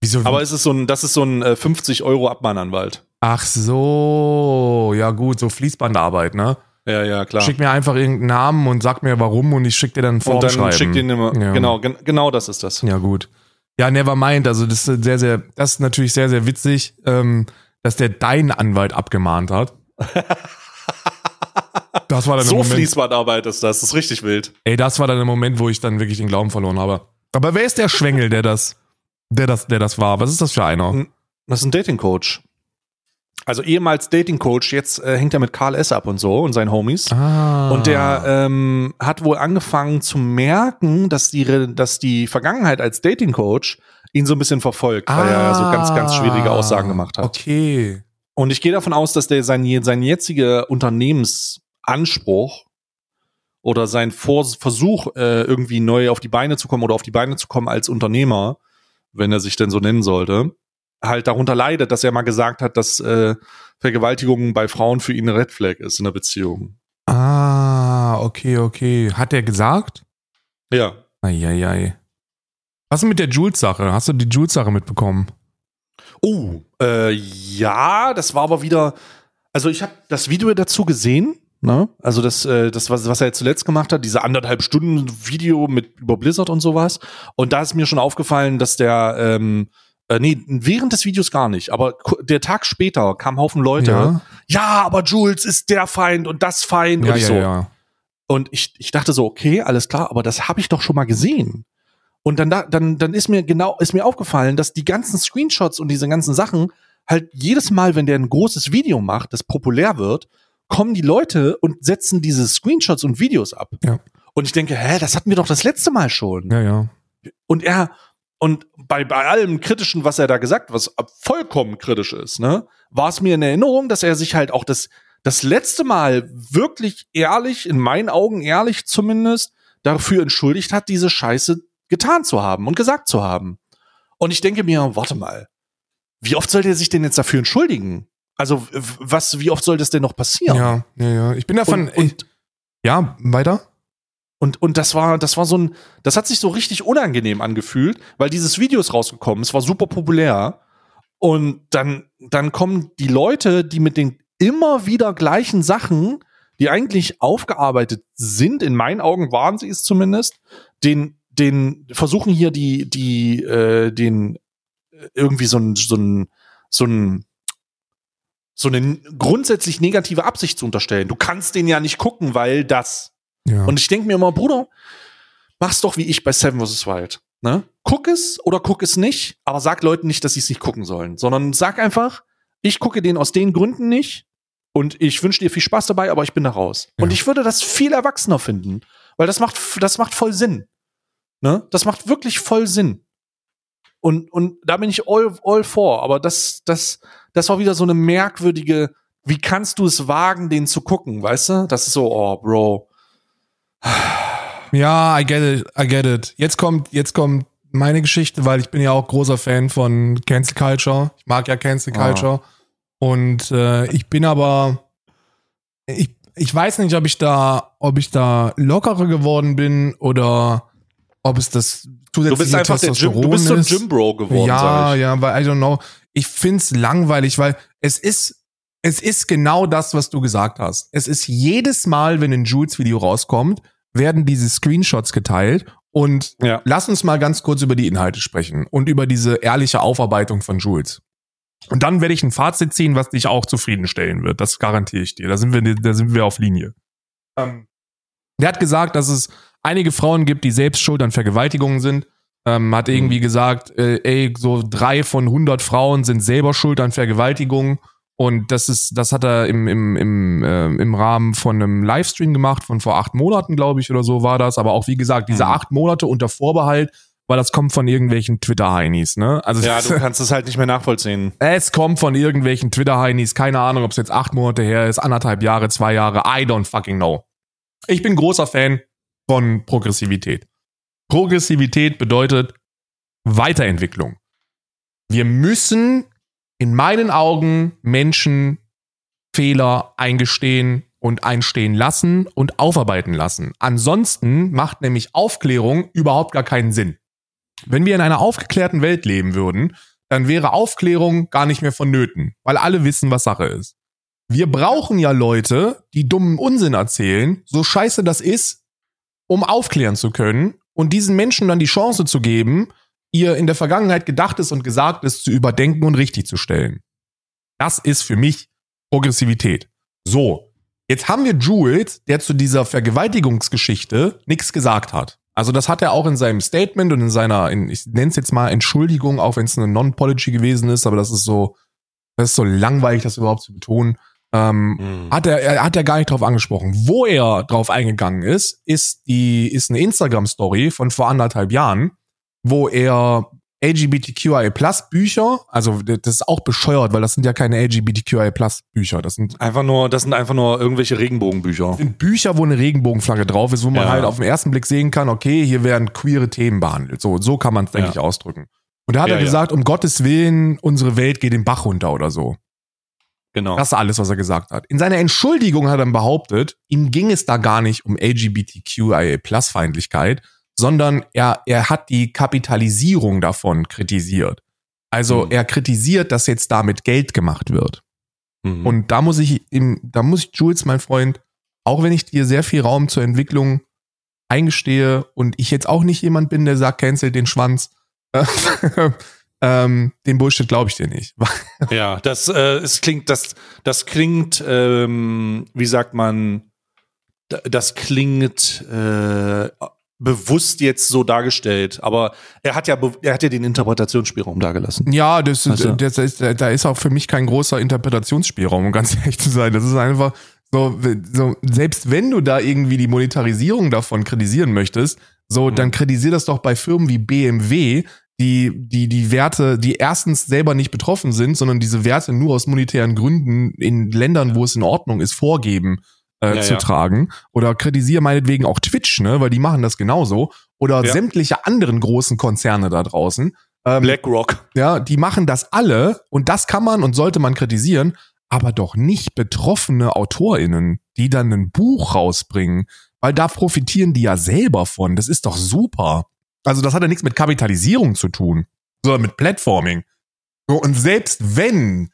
Wieso? Aber es ist so ein, das ist so ein äh, 50 Euro Abmahnanwalt. Ach so, ja gut, so Fließbandarbeit, ne? Ja, ja, klar. Schick mir einfach irgendeinen Namen und sag mir warum und ich schick dir dann ein und dann Formschreiben. schickt ihn immer. Ja. Genau, gen genau das ist das. Ja, gut. Ja, never mind. Also, das ist sehr, sehr, das ist natürlich sehr, sehr witzig, ähm, dass der deinen Anwalt abgemahnt hat. (laughs) Das war dann So Moment. Fließbandarbeit ist das. Das ist richtig wild. Ey, das war dann der Moment, wo ich dann wirklich den Glauben verloren habe. Aber wer ist der Schwengel, der das, der das, der das war? Was ist das für einer? Hm. Das ist ein Dating-Coach. Also ehemals Dating-Coach, jetzt äh, hängt er mit Karl S. ab und so und seinen Homies. Ah. Und der ähm, hat wohl angefangen zu merken, dass die, dass die Vergangenheit als Dating-Coach ihn so ein bisschen verfolgt, weil er so ganz, ganz schwierige Aussagen gemacht hat. Ah. Okay. Und ich gehe davon aus, dass der sein, sein jetziger Unternehmensanspruch oder sein Vor Versuch, äh, irgendwie neu auf die Beine zu kommen oder auf die Beine zu kommen als Unternehmer, wenn er sich denn so nennen sollte, halt darunter leidet, dass er mal gesagt hat, dass äh, Vergewaltigung bei Frauen für ihn eine Red Flag ist in der Beziehung. Ah, okay, okay. Hat der gesagt? Ja. Eieiei. Was ist mit der Jules-Sache? Hast du die Jules-Sache mitbekommen? Oh, äh, ja, das war aber wieder. Also ich habe das Video dazu gesehen. Ne? Also das, äh, das was, was er jetzt zuletzt gemacht hat, diese anderthalb Stunden Video mit über Blizzard und sowas. Und da ist mir schon aufgefallen, dass der, ähm, äh, nee, während des Videos gar nicht, aber der Tag später kamen Haufen Leute. Ja, Ja, aber Jules ist der Feind und das Feind ja, und ich ja, so. ja. Und ich, ich dachte so, okay, alles klar, aber das habe ich doch schon mal gesehen. Und dann, da, dann, dann ist mir genau, ist mir aufgefallen, dass die ganzen Screenshots und diese ganzen Sachen halt jedes Mal, wenn der ein großes Video macht, das populär wird, kommen die Leute und setzen diese Screenshots und Videos ab. Ja. Und ich denke, hä, das hatten wir doch das letzte Mal schon. Ja, ja. Und er, und bei, bei allem Kritischen, was er da gesagt, was vollkommen kritisch ist, ne, war es mir in Erinnerung, dass er sich halt auch das, das letzte Mal wirklich ehrlich, in meinen Augen ehrlich zumindest, dafür entschuldigt hat, diese Scheiße getan zu haben und gesagt zu haben. Und ich denke mir, warte mal, wie oft soll der sich denn jetzt dafür entschuldigen? Also, was, wie oft soll das denn noch passieren? Ja, ja, ja. Ich bin davon. Und, und, ja, weiter? und, und das war, das war so ein, das hat sich so richtig unangenehm angefühlt, weil dieses Video ist rausgekommen, es war super populär. Und dann, dann kommen die Leute, die mit den immer wieder gleichen Sachen, die eigentlich aufgearbeitet sind, in meinen Augen waren sie es zumindest, den, den versuchen hier die, die, äh, den äh, irgendwie so ein, so ein, so ein, so eine grundsätzlich negative Absicht zu unterstellen. Du kannst den ja nicht gucken, weil das. Ja. Und ich denke mir immer, Bruder, mach's doch wie ich bei Seven vs. Wild. Ne? Guck es oder guck es nicht, aber sag Leuten nicht, dass sie es nicht gucken sollen, sondern sag einfach, ich gucke den aus den Gründen nicht und ich wünsche dir viel Spaß dabei, aber ich bin da raus. Ja. Und ich würde das viel erwachsener finden, weil das macht, das macht voll Sinn. Ne? Das macht wirklich voll Sinn. Und, und da bin ich all, all for, aber das, das, das war wieder so eine merkwürdige, wie kannst du es wagen, den zu gucken, weißt du? Das ist so, oh, Bro. Ja, I get it, I get it. Jetzt kommt, jetzt kommt meine Geschichte, weil ich bin ja auch großer Fan von Cancel Culture. Ich mag ja Cancel Ah. Culture. Und äh, ich bin aber, ich, ich weiß nicht, ob ich da, ob ich da lockerer geworden bin oder ob es das zusätzliche Du bist einfach der Gym, du bist so ein ist. Gym-Bro geworden, ja, ja, weil I don't know. Ich find's langweilig, weil es ist, es ist genau das, was du gesagt hast. Es ist jedes Mal, wenn ein Jules-Video rauskommt, werden diese Screenshots geteilt und Ja. lass uns mal ganz kurz über die Inhalte sprechen und über diese ehrliche Aufarbeitung von Jules. Und dann werde ich ein Fazit ziehen, was dich auch zufriedenstellen wird. Das garantiere ich dir. Da sind wir, da sind wir auf Linie. Ähm, der hat gesagt, dass es einige Frauen gibt, die selbst schuld an Vergewaltigungen sind. Ähm, hat irgendwie gesagt, äh, ey, so drei von 100 Frauen sind selber schuld an Vergewaltigungen. Und das ist, das hat er im, im, im, äh, im Rahmen von einem Livestream gemacht, von vor acht Monaten, glaube ich, oder so war das. Aber auch, wie gesagt, diese Mhm. acht Monate unter Vorbehalt, weil das kommt von irgendwelchen Twitter-Heinis, ne? Also Ja, du (laughs) kannst es halt nicht mehr nachvollziehen. es kommt von irgendwelchen Twitter-Heinis, keine Ahnung, ob es jetzt acht Monate her ist, anderthalb Jahre, zwei Jahre, I don't fucking know. Ich bin großer Fan von Progressivität. Progressivität bedeutet Weiterentwicklung. Wir müssen in meinen Augen Menschen Fehler eingestehen und einstehen lassen und aufarbeiten lassen. Ansonsten macht nämlich Aufklärung überhaupt gar keinen Sinn. Wenn wir in einer aufgeklärten Welt leben würden, dann wäre Aufklärung gar nicht mehr vonnöten, weil alle wissen, was Sache ist. Wir brauchen ja Leute, die dummen Unsinn erzählen, so scheiße das ist, um aufklären zu können und diesen Menschen dann die Chance zu geben, ihr in der Vergangenheit Gedachtes und Gesagtes zu überdenken und richtig zu stellen. Das ist für mich Progressivität. So, jetzt haben wir Jules, der zu dieser Vergewaltigungsgeschichte nichts gesagt hat. Also das hat er auch in seinem Statement und in seiner, in, ich nenne es jetzt mal Entschuldigung, auch wenn es eine Non-Apology gewesen ist, aber das ist so, das ist so langweilig, das überhaupt zu betonen. Ähm, Mhm. hat er, er hat er gar nicht drauf angesprochen. Wo er drauf eingegangen ist, ist die, ist eine Instagram-Story von vor anderthalb Jahren, wo er LGBTQIA Plus Bücher, also das ist auch bescheuert, weil das sind ja keine LGBTQIA Plus Bücher, das sind Einfach nur, das sind einfach nur irgendwelche Regenbogenbücher. sind Bücher, wo eine Regenbogenflagge drauf ist, wo man Ja. halt auf den ersten Blick sehen kann, okay, hier werden queere Themen behandelt. So, so kann man es, denke Ja. ich, ausdrücken. Und da hat Ja, er gesagt, um Gottes Willen, unsere Welt geht den Bach runter oder so. Genau. Das ist alles, was er gesagt hat. In seiner Entschuldigung hat er behauptet, ihm ging es da gar nicht um LGBTQIA-Plus-Feindlichkeit, sondern er, er hat die Kapitalisierung davon kritisiert. Also Mhm. er kritisiert, dass jetzt damit Geld gemacht wird. Mhm. Und da muss ich ihm, da muss ich Jules, mein Freund, auch wenn ich dir sehr viel Raum zur Entwicklung eingestehe und ich jetzt auch nicht jemand bin, der sagt, cancel den Schwanz, (laughs) ähm, den Bullshit glaube ich dir nicht. (laughs) Ja, das, äh, es klingt, das, das klingt, ähm, wie sagt man, das klingt äh, bewusst jetzt so dargestellt, aber er hat ja, er hat ja den Interpretationsspielraum dargelassen. Ja, das, Also- das ist, da ist auch für mich kein großer Interpretationsspielraum, um ganz (laughs) ehrlich zu sein. Das ist einfach so, so, selbst wenn du da irgendwie die Monetarisierung davon kritisieren möchtest, so, Mhm. dann kritisier das doch bei Firmen wie BMW, die, die, die Werte, die erstens selber nicht betroffen sind, sondern diese Werte nur aus monetären Gründen in Ländern, wo es in Ordnung ist, vorgeben äh, Ja, zu ja. tragen. Oder kritisiere meinetwegen auch Twitch, ne, weil die machen das genauso. Oder Ja. sämtliche anderen großen Konzerne da draußen, Ähm, BlackRock. ja, die machen das alle und das kann man und sollte man kritisieren, aber doch nicht betroffene AutorInnen, die dann ein Buch rausbringen, weil da profitieren die ja selber von. Das ist doch super. Also das hat ja nichts mit Kapitalisierung zu tun, sondern mit Platforming. So, und selbst wenn,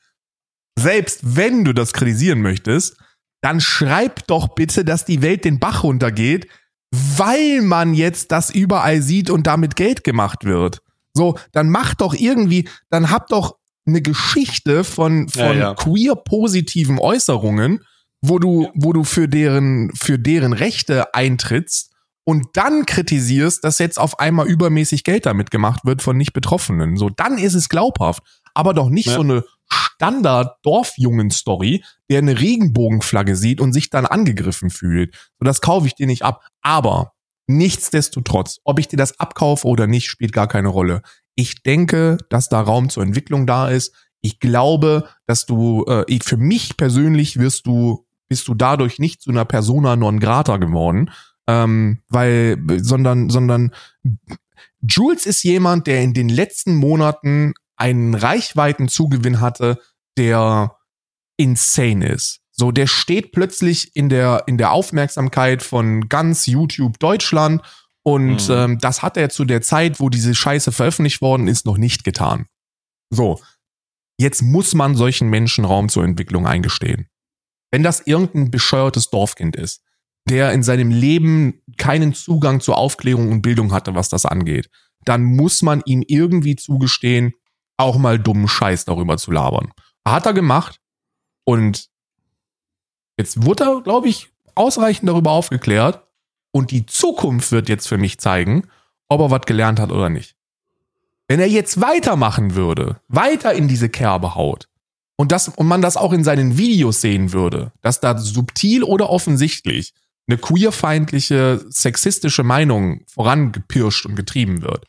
selbst wenn du das kritisieren möchtest, dann schreib doch bitte, dass die Welt den Bach runtergeht, weil man jetzt das überall sieht und damit Geld gemacht wird. So, dann mach doch irgendwie, dann hab doch eine Geschichte von, von Ja, ja. queer-positiven Äußerungen, wo du, wo du für deren, für deren Rechte eintrittst und dann kritisierst, dass jetzt auf einmal übermäßig Geld damit gemacht wird von Nicht-Betroffenen. So, dann ist es glaubhaft. Aber doch nicht Ja. so eine Standard-Dorfjungen-Story, der eine Regenbogenflagge sieht und sich dann angegriffen fühlt. So, das kaufe ich dir nicht ab. Aber nichtsdestotrotz, ob ich dir das abkaufe oder nicht, spielt gar keine Rolle. Ich denke, dass da Raum zur Entwicklung da ist. Ich glaube, dass du, äh, ich, für mich persönlich wirst du, bist du dadurch nicht zu einer Persona non grata geworden, ähm, weil, sondern, sondern Jules ist jemand, der in den letzten Monaten einen Reichweitenzugewinn hatte, der insane ist. So, der steht plötzlich in der, in der Aufmerksamkeit von ganz YouTube Deutschland und Mhm. ähm, das hat er zu der Zeit, wo diese Scheiße veröffentlicht worden ist, noch nicht getan. So, jetzt muss man solchen Menschen Raum zur Entwicklung eingestehen. Wenn das irgendein bescheuertes Dorfkind ist, der in seinem Leben keinen Zugang zur Aufklärung und Bildung hatte, was das angeht, dann muss man ihm irgendwie zugestehen, auch mal dummen Scheiß darüber zu labern. Hat er gemacht und jetzt wurde er, glaube ich, ausreichend darüber aufgeklärt und die Zukunft wird jetzt für mich zeigen, ob er was gelernt hat oder nicht. Wenn er jetzt weitermachen würde, weiter in diese Kerbe haut und das und man das auch in seinen Videos sehen würde, dass da subtil oder offensichtlich eine queerfeindliche, sexistische Meinung vorangepirscht und getrieben wird,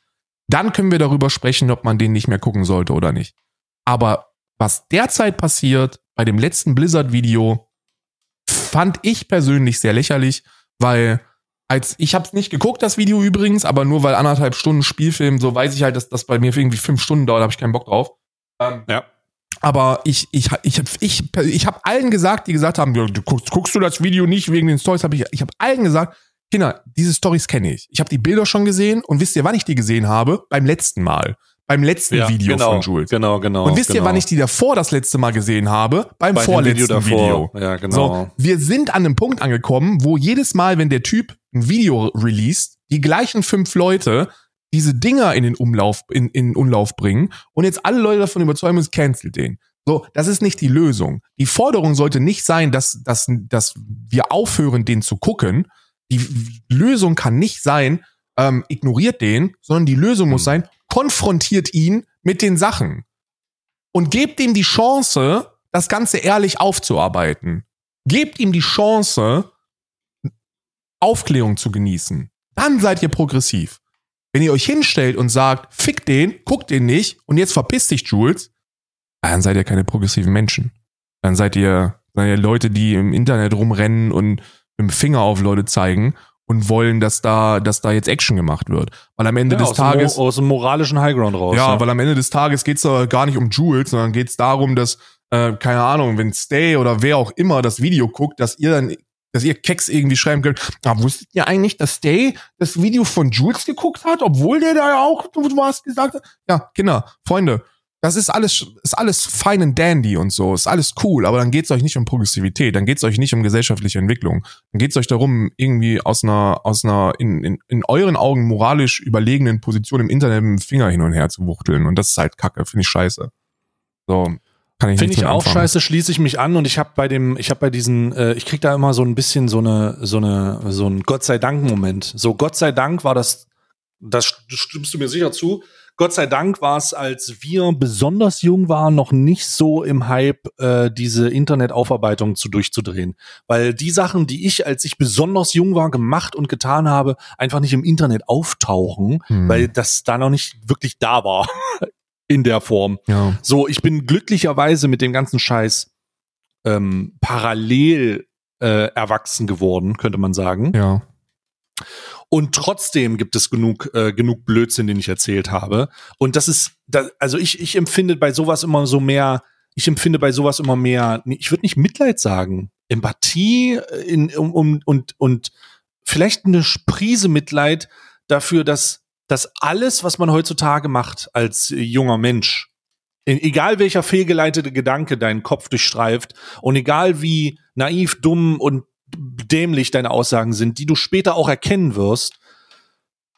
dann können wir darüber sprechen, ob man den nicht mehr gucken sollte oder nicht. Aber was derzeit passiert bei dem letzten Blizzard-Video, fand ich persönlich sehr lächerlich, weil als ich habe es nicht geguckt, das Video übrigens, aber nur weil anderthalb Stunden Spielfilm, so weiß ich halt, dass das bei mir irgendwie fünf Stunden dauert, habe ich keinen Bock drauf. Ähm, Ja. Aber ich, ich, ich habe ich, ich hab allen gesagt, die gesagt haben, du guckst, guckst du das Video nicht wegen den Stories, habe ich, ich habe allen gesagt, Kinder, diese Stories kenne ich. Ich habe die Bilder schon gesehen und wisst ihr, wann ich die gesehen habe? Beim letzten Mal. Beim letzten Ja, Video genau, von Jules. Genau, genau. und wisst genau. ihr, wann ich die davor das letzte Mal gesehen habe? Beim Bei vorletzten Video. davor. Ja, genau. So, wir sind an einem Punkt angekommen, wo jedes Mal, wenn der Typ ein Video released, die gleichen fünf Leute diese Dinger in den Umlauf, in, in Umlauf bringen und jetzt alle Leute davon überzeugen müssen, cancelt den. So, das ist nicht die Lösung. Die Forderung sollte nicht sein, dass, dass, dass wir aufhören, den zu gucken. Die Lösung kann nicht sein, ähm, ignoriert den, sondern die Lösung muss Hm. sein, konfrontiert ihn mit den Sachen und gebt ihm die Chance, das Ganze ehrlich aufzuarbeiten. Gebt ihm die Chance, Aufklärung zu genießen. Dann seid ihr progressiv. Wenn ihr euch hinstellt und sagt, fick den, guckt den nicht und jetzt verpiss dich, Jules, dann seid ihr keine progressiven Menschen. Dann seid ihr, seid ihr Leute, die im Internet rumrennen und mit dem Finger auf Leute zeigen und wollen, dass da, dass da jetzt Action gemacht wird. Weil am Ende ja, des Tages. Dem, aus dem moralischen Highground raus. Ja, ne? weil am Ende des Tages geht's da gar nicht um Jules, sondern geht's darum, dass, äh, keine Ahnung, wenn Stay oder wer auch immer das Video guckt, dass ihr dann, dass ihr Keks irgendwie schreiben könnt, ah, wusstet ihr eigentlich, dass Stay das Video von Jules geguckt hat, obwohl der da ja auch was gesagt hat? Ja, Kinder, Freunde, das ist alles, ist alles fine and dandy und so, ist alles cool, aber dann geht's euch nicht um Progressivität, dann geht's euch nicht um gesellschaftliche Entwicklung. Dann geht's euch darum, irgendwie aus einer, aus einer in, in, in euren Augen moralisch überlegenen Position im Internet mit dem Finger hin und her zu wuchteln. Und das ist halt Kacke, finde ich scheiße. So, kann ich Finde ich auch anfangen. scheiße, schließe ich mich an und ich habe bei dem, ich habe bei diesen, äh, ich krieg da immer so ein bisschen so eine, so eine, so ein Gott sei Dank Moment. So Gott sei Dank war das, das stimmst du mir sicher zu. Gott sei Dank war es, als wir besonders jung waren, noch nicht so im Hype, äh, diese Internetaufarbeitung zu durchzudrehen. Weil die Sachen, die ich, als ich besonders jung war, gemacht und getan habe, einfach nicht im Internet auftauchen, Hm. weil das da noch nicht wirklich da war. In der Form. Ja. So, ich bin glücklicherweise mit dem ganzen Scheiß ähm, parallel äh, erwachsen geworden, könnte man sagen. Ja. Und trotzdem gibt es genug, äh, genug Blödsinn, den ich erzählt habe. Und das ist, da, also ich, ich empfinde bei sowas immer so mehr, ich empfinde bei sowas immer mehr, ich würde nicht Mitleid sagen, Empathie in, um, um, und, und vielleicht eine Prise Mitleid dafür, dass, dass alles, was man heutzutage macht als junger Mensch, egal welcher fehlgeleitete Gedanke deinen Kopf durchstreift und egal wie naiv, dumm und dämlich deine Aussagen sind, die du später auch erkennen wirst,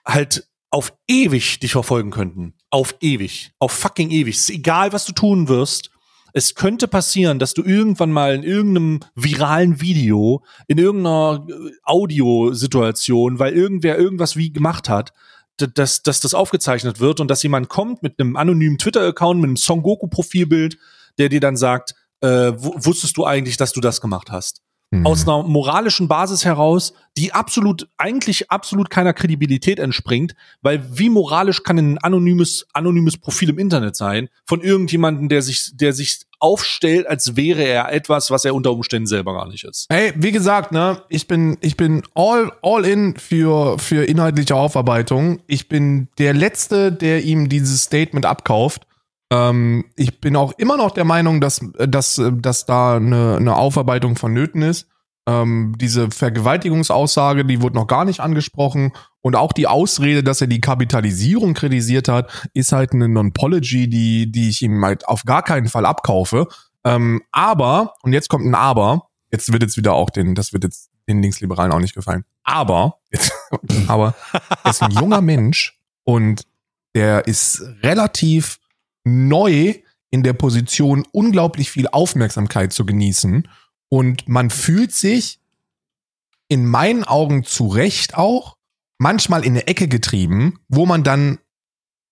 halt auf ewig dich verfolgen könnten. Auf ewig. Auf fucking ewig. Es ist egal, was du tun wirst. Es könnte passieren, dass du irgendwann mal in irgendeinem viralen Video, in irgendeiner äh, Audiosituation, weil irgendwer irgendwas wie gemacht hat, dass, dass das aufgezeichnet wird und dass jemand kommt mit einem anonymen Twitter-Account, mit einem Son Goku-Profilbild, der dir dann sagt, äh, wusstest du eigentlich, dass du das gemacht hast? Mhm. Aus einer moralischen Basis heraus, die absolut, eigentlich absolut keiner Kredibilität entspringt, weil wie moralisch kann ein anonymes, anonymes Profil im Internet sein von irgendjemandem, der sich, der sich aufstellt, als wäre er etwas, was er unter Umständen selber gar nicht ist. Hey, wie gesagt, ne, ich bin, ich bin all, all in für, für inhaltliche Aufarbeitung. Ich bin der Letzte, der ihm dieses Statement abkauft. Ähm, ich bin auch immer noch der Meinung, dass, dass, dass da eine, eine Aufarbeitung vonnöten ist. Ähm, diese Vergewaltigungsaussage, die wurde noch gar nicht angesprochen. Und auch die Ausrede, dass er die Kapitalisierung kritisiert hat, ist halt eine Non-Pology, die, die ich ihm halt auf gar keinen Fall abkaufe. Ähm, aber, und jetzt kommt ein Aber, jetzt wird jetzt wieder auch den, das wird jetzt den Linksliberalen auch nicht gefallen. Aber, jetzt, (laughs) aber, er ist ein junger Mensch und der ist relativ neu in der Position, unglaublich viel Aufmerksamkeit zu genießen. Und man fühlt sich in meinen Augen zu Recht auch manchmal in eine Ecke getrieben, wo man dann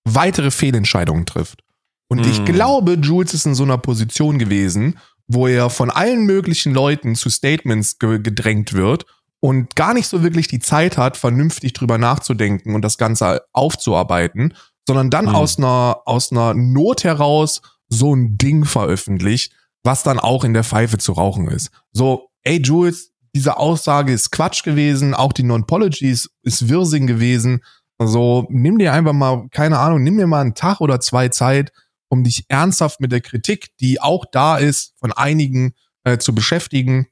weitere Fehlentscheidungen trifft. Und mm. ich hm. glaube, Jules ist in so einer Position gewesen, wo er von allen möglichen Leuten zu Statements ge gedrängt wird und gar nicht so wirklich die Zeit hat, vernünftig drüber nachzudenken und das Ganze aufzuarbeiten, sondern dann mhm. aus einer, aus einer Not heraus so ein Ding veröffentlicht, was dann auch in der Pfeife zu rauchen ist. So, ey Jules, diese Aussage ist Quatsch gewesen, auch die Non-Pology ist, ist Wirsing gewesen. Also nimm dir einfach mal, keine Ahnung, nimm dir mal einen Tag oder zwei Zeit, um dich ernsthaft mit der Kritik, die auch da ist, von einigen äh, zu beschäftigen.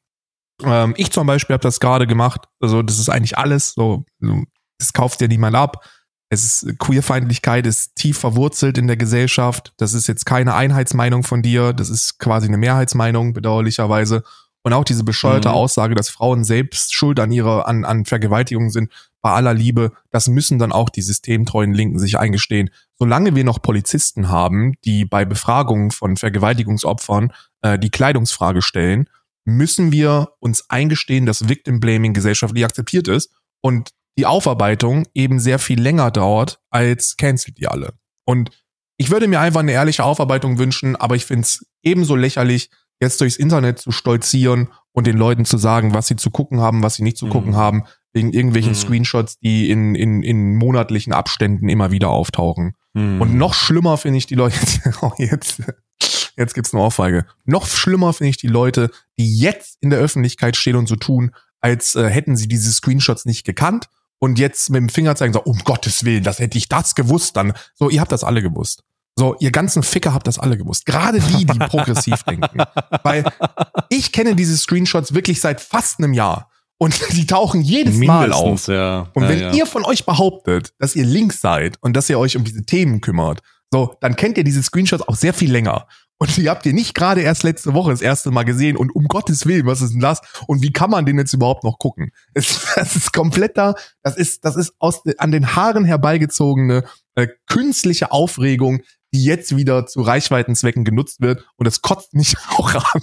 Ähm, ich zum Beispiel habe das gerade gemacht. Also das ist eigentlich alles. So, das kauft dir niemand ab. Es ist, Queerfeindlichkeit ist tief verwurzelt in der Gesellschaft. Das ist jetzt keine Einheitsmeinung von dir. Das ist quasi eine Mehrheitsmeinung, bedauerlicherweise. Und auch diese bescheuerte mhm. Aussage, dass Frauen selbst schuld an ihrer, an, an Vergewaltigungen sind, bei aller Liebe, das müssen dann auch die systemtreuen Linken sich eingestehen. Solange wir noch Polizisten haben, die bei Befragungen von Vergewaltigungsopfern äh, die Kleidungsfrage stellen, müssen wir uns eingestehen, dass Victim Blaming gesellschaftlich akzeptiert ist. Und die Aufarbeitung eben sehr viel länger dauert als cancelt die alle. Und ich würde mir einfach eine ehrliche Aufarbeitung wünschen, aber ich finde es ebenso lächerlich, jetzt durchs Internet zu stolzieren und den Leuten zu sagen, was sie zu gucken haben, was sie nicht zu mhm. gucken haben, wegen irgendwelchen mhm. Screenshots, die in, in, in monatlichen Abständen immer wieder auftauchen. Mhm. Und noch schlimmer finde ich die Leute, (laughs) oh, jetzt, jetzt gibt's eine Ohrfeige. Noch schlimmer finde ich die Leute, die jetzt in der Öffentlichkeit stehen und so tun, als äh, hätten sie diese Screenshots nicht gekannt und jetzt mit dem Finger zeigen, so, um Gottes Willen, das hätte ich das gewusst dann. So, ihr habt das alle gewusst. So, ihr ganzen Ficker habt das alle gewusst. Gerade die, die (laughs) progressiv denken. Weil ich kenne diese Screenshots wirklich seit fast einem Jahr. Und (laughs) die tauchen jedes Mindestens, Mal auf. Ja. Und ja, wenn ja. ihr von euch behauptet, dass ihr links seid und dass ihr euch um diese Themen kümmert, so, dann kennt ihr diese Screenshots auch sehr viel länger. Und die habt ihr nicht gerade erst letzte Woche das erste Mal gesehen. Und um Gottes Willen, was ist denn das? Und wie kann man den jetzt überhaupt noch gucken? Es, (laughs) das ist komplett da. Das ist, das ist aus, an den Haaren herbeigezogene äh, künstliche Aufregung, die jetzt wieder zu Reichweitenzwecken genutzt wird. Und es kotzt mich (laughs) auch an.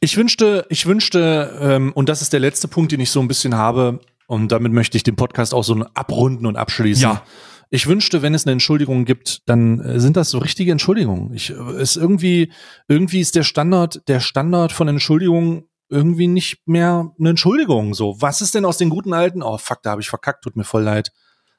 ich wünschte, ich wünschte, ähm, und das ist der letzte Punkt, den ich so ein bisschen habe, und damit möchte ich den Podcast auch so abrunden und abschließen. Ja ich wünschte, wenn es eine Entschuldigung gibt, dann äh, sind das so richtige Entschuldigungen. Ich äh, ist irgendwie irgendwie ist der Standard der Standard von Entschuldigungen irgendwie nicht mehr eine Entschuldigung. So, was ist denn aus den guten alten? Oh fuck, da habe ich verkackt, tut mir voll leid.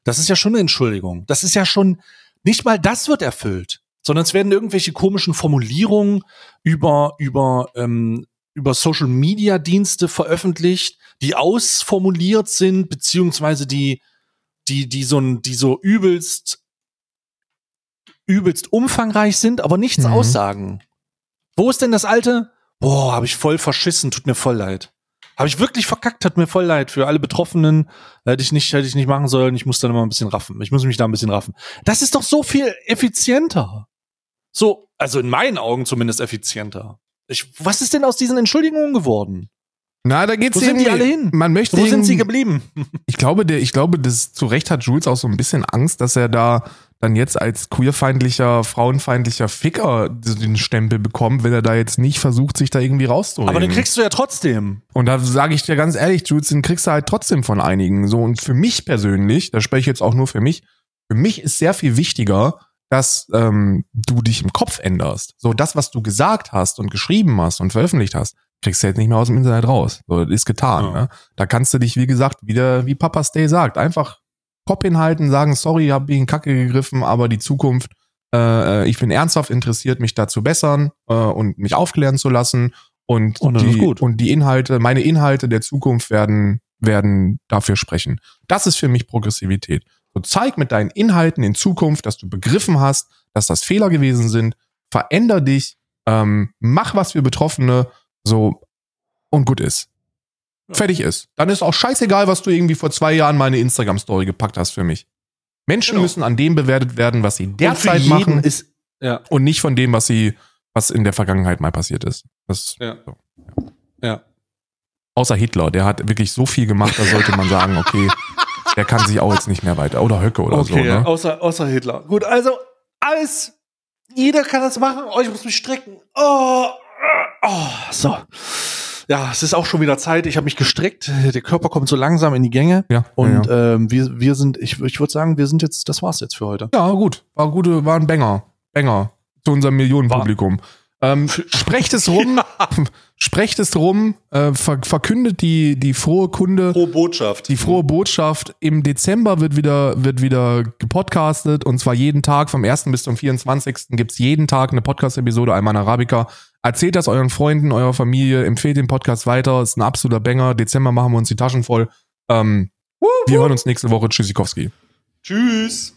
Das ist ja schon eine Entschuldigung. Das ist ja schon nicht mal das wird erfüllt, sondern es werden irgendwelche komischen Formulierungen über über ähm, über Social Media Dienste veröffentlicht, die ausformuliert sind, beziehungsweise die, die, die so, die so übelst, übelst umfangreich sind, aber nichts Mhm. aussagen. Wo ist denn das alte? Boah, habe ich voll verschissen, tut mir voll leid. Habe ich wirklich verkackt, hat mir voll leid für alle Betroffenen. Hätte ich nicht, hätte ich nicht machen sollen. Ich muss dann immer ein bisschen raffen. Ich muss mich da ein bisschen raffen. Das ist doch so viel effizienter. So, also in meinen Augen zumindest effizienter. Ich, was ist denn aus diesen Entschuldigungen geworden? Na, da geht's Wo sind die alle hin? Man möchte Wo sind sie geblieben? Ich glaube, der, ich glaube, das zu Recht hat Jules auch so ein bisschen Angst, dass er da dann jetzt als queerfeindlicher, frauenfeindlicher Ficker den Stempel bekommt, wenn er da jetzt nicht versucht, sich da irgendwie rauszureden. Aber den kriegst du ja trotzdem. Und da sage ich dir ganz ehrlich, Jules, den kriegst du halt trotzdem von einigen. So, und für mich persönlich, da spreche ich jetzt auch nur für mich, für mich ist sehr viel wichtiger, dass ähm, du dich im Kopf änderst. So, das, was du gesagt hast und geschrieben hast und veröffentlicht hast, kriegst du jetzt nicht mehr aus dem Internet raus. So, das ist getan. Ja. Ne? Da kannst du dich, wie gesagt, wieder, wie Papa Stay sagt, einfach Kopf hinhalten, sagen, sorry, hab in Kacke gegriffen, aber die Zukunft, äh, ich bin ernsthaft interessiert, mich da zu bessern äh, und mich aufklären zu lassen. Und, Und die, und die Inhalte, meine Inhalte der Zukunft werden, werden dafür sprechen. Das ist für mich Progressivität. So zeig mit deinen Inhalten in Zukunft, dass du begriffen hast, dass das Fehler gewesen sind. Veränder dich, ähm, mach was für Betroffene, so und gut ist. Ja. Fertig ist. Dann ist auch scheißegal, was du irgendwie vor zwei Jahren meine Instagram-Story gepackt hast für mich. Menschen Genau. müssen an dem bewertet werden, was sie derzeit machen ist, ja, und nicht von dem, was sie, was in der Vergangenheit mal passiert ist. Das, ja, so. ja. Außer Hitler, der hat wirklich so viel gemacht, da sollte man sagen, okay, der kann sich auch jetzt nicht mehr weiter. Oder Höcke oder so. Okay, Ne? außer, außer Hitler. Gut, also alles, jeder kann das machen. Oh, ich muss mich strecken. Oh, oh, so. Ja, es ist auch schon wieder Zeit. Ich habe mich gestreckt. Der Körper kommt so langsam in die Gänge. Ja, Und ja, ja. Ähm, wir, wir sind, ich, ich würde sagen, wir sind jetzt, das war's jetzt für heute. ja, gut. War gute, war ein Banger. Banger zu unserem Millionenpublikum. Ähm, sprecht es rum, (laughs) sprecht es rum, äh, ver verkündet die, die frohe Kunde. Pro Botschaft. Die frohe Botschaft, im Dezember wird wieder, wird wieder gepodcastet und zwar jeden Tag, vom 1. bis zum 24. gibt's jeden Tag eine Podcast-Episode Alman Arabica. Erzählt das euren Freunden, eurer Familie, empfehlt den Podcast weiter, ist ein absoluter Banger. Dezember machen wir uns die Taschen voll. Ähm, wir hören uns nächste Woche. Tschüssikowski. Tschüss.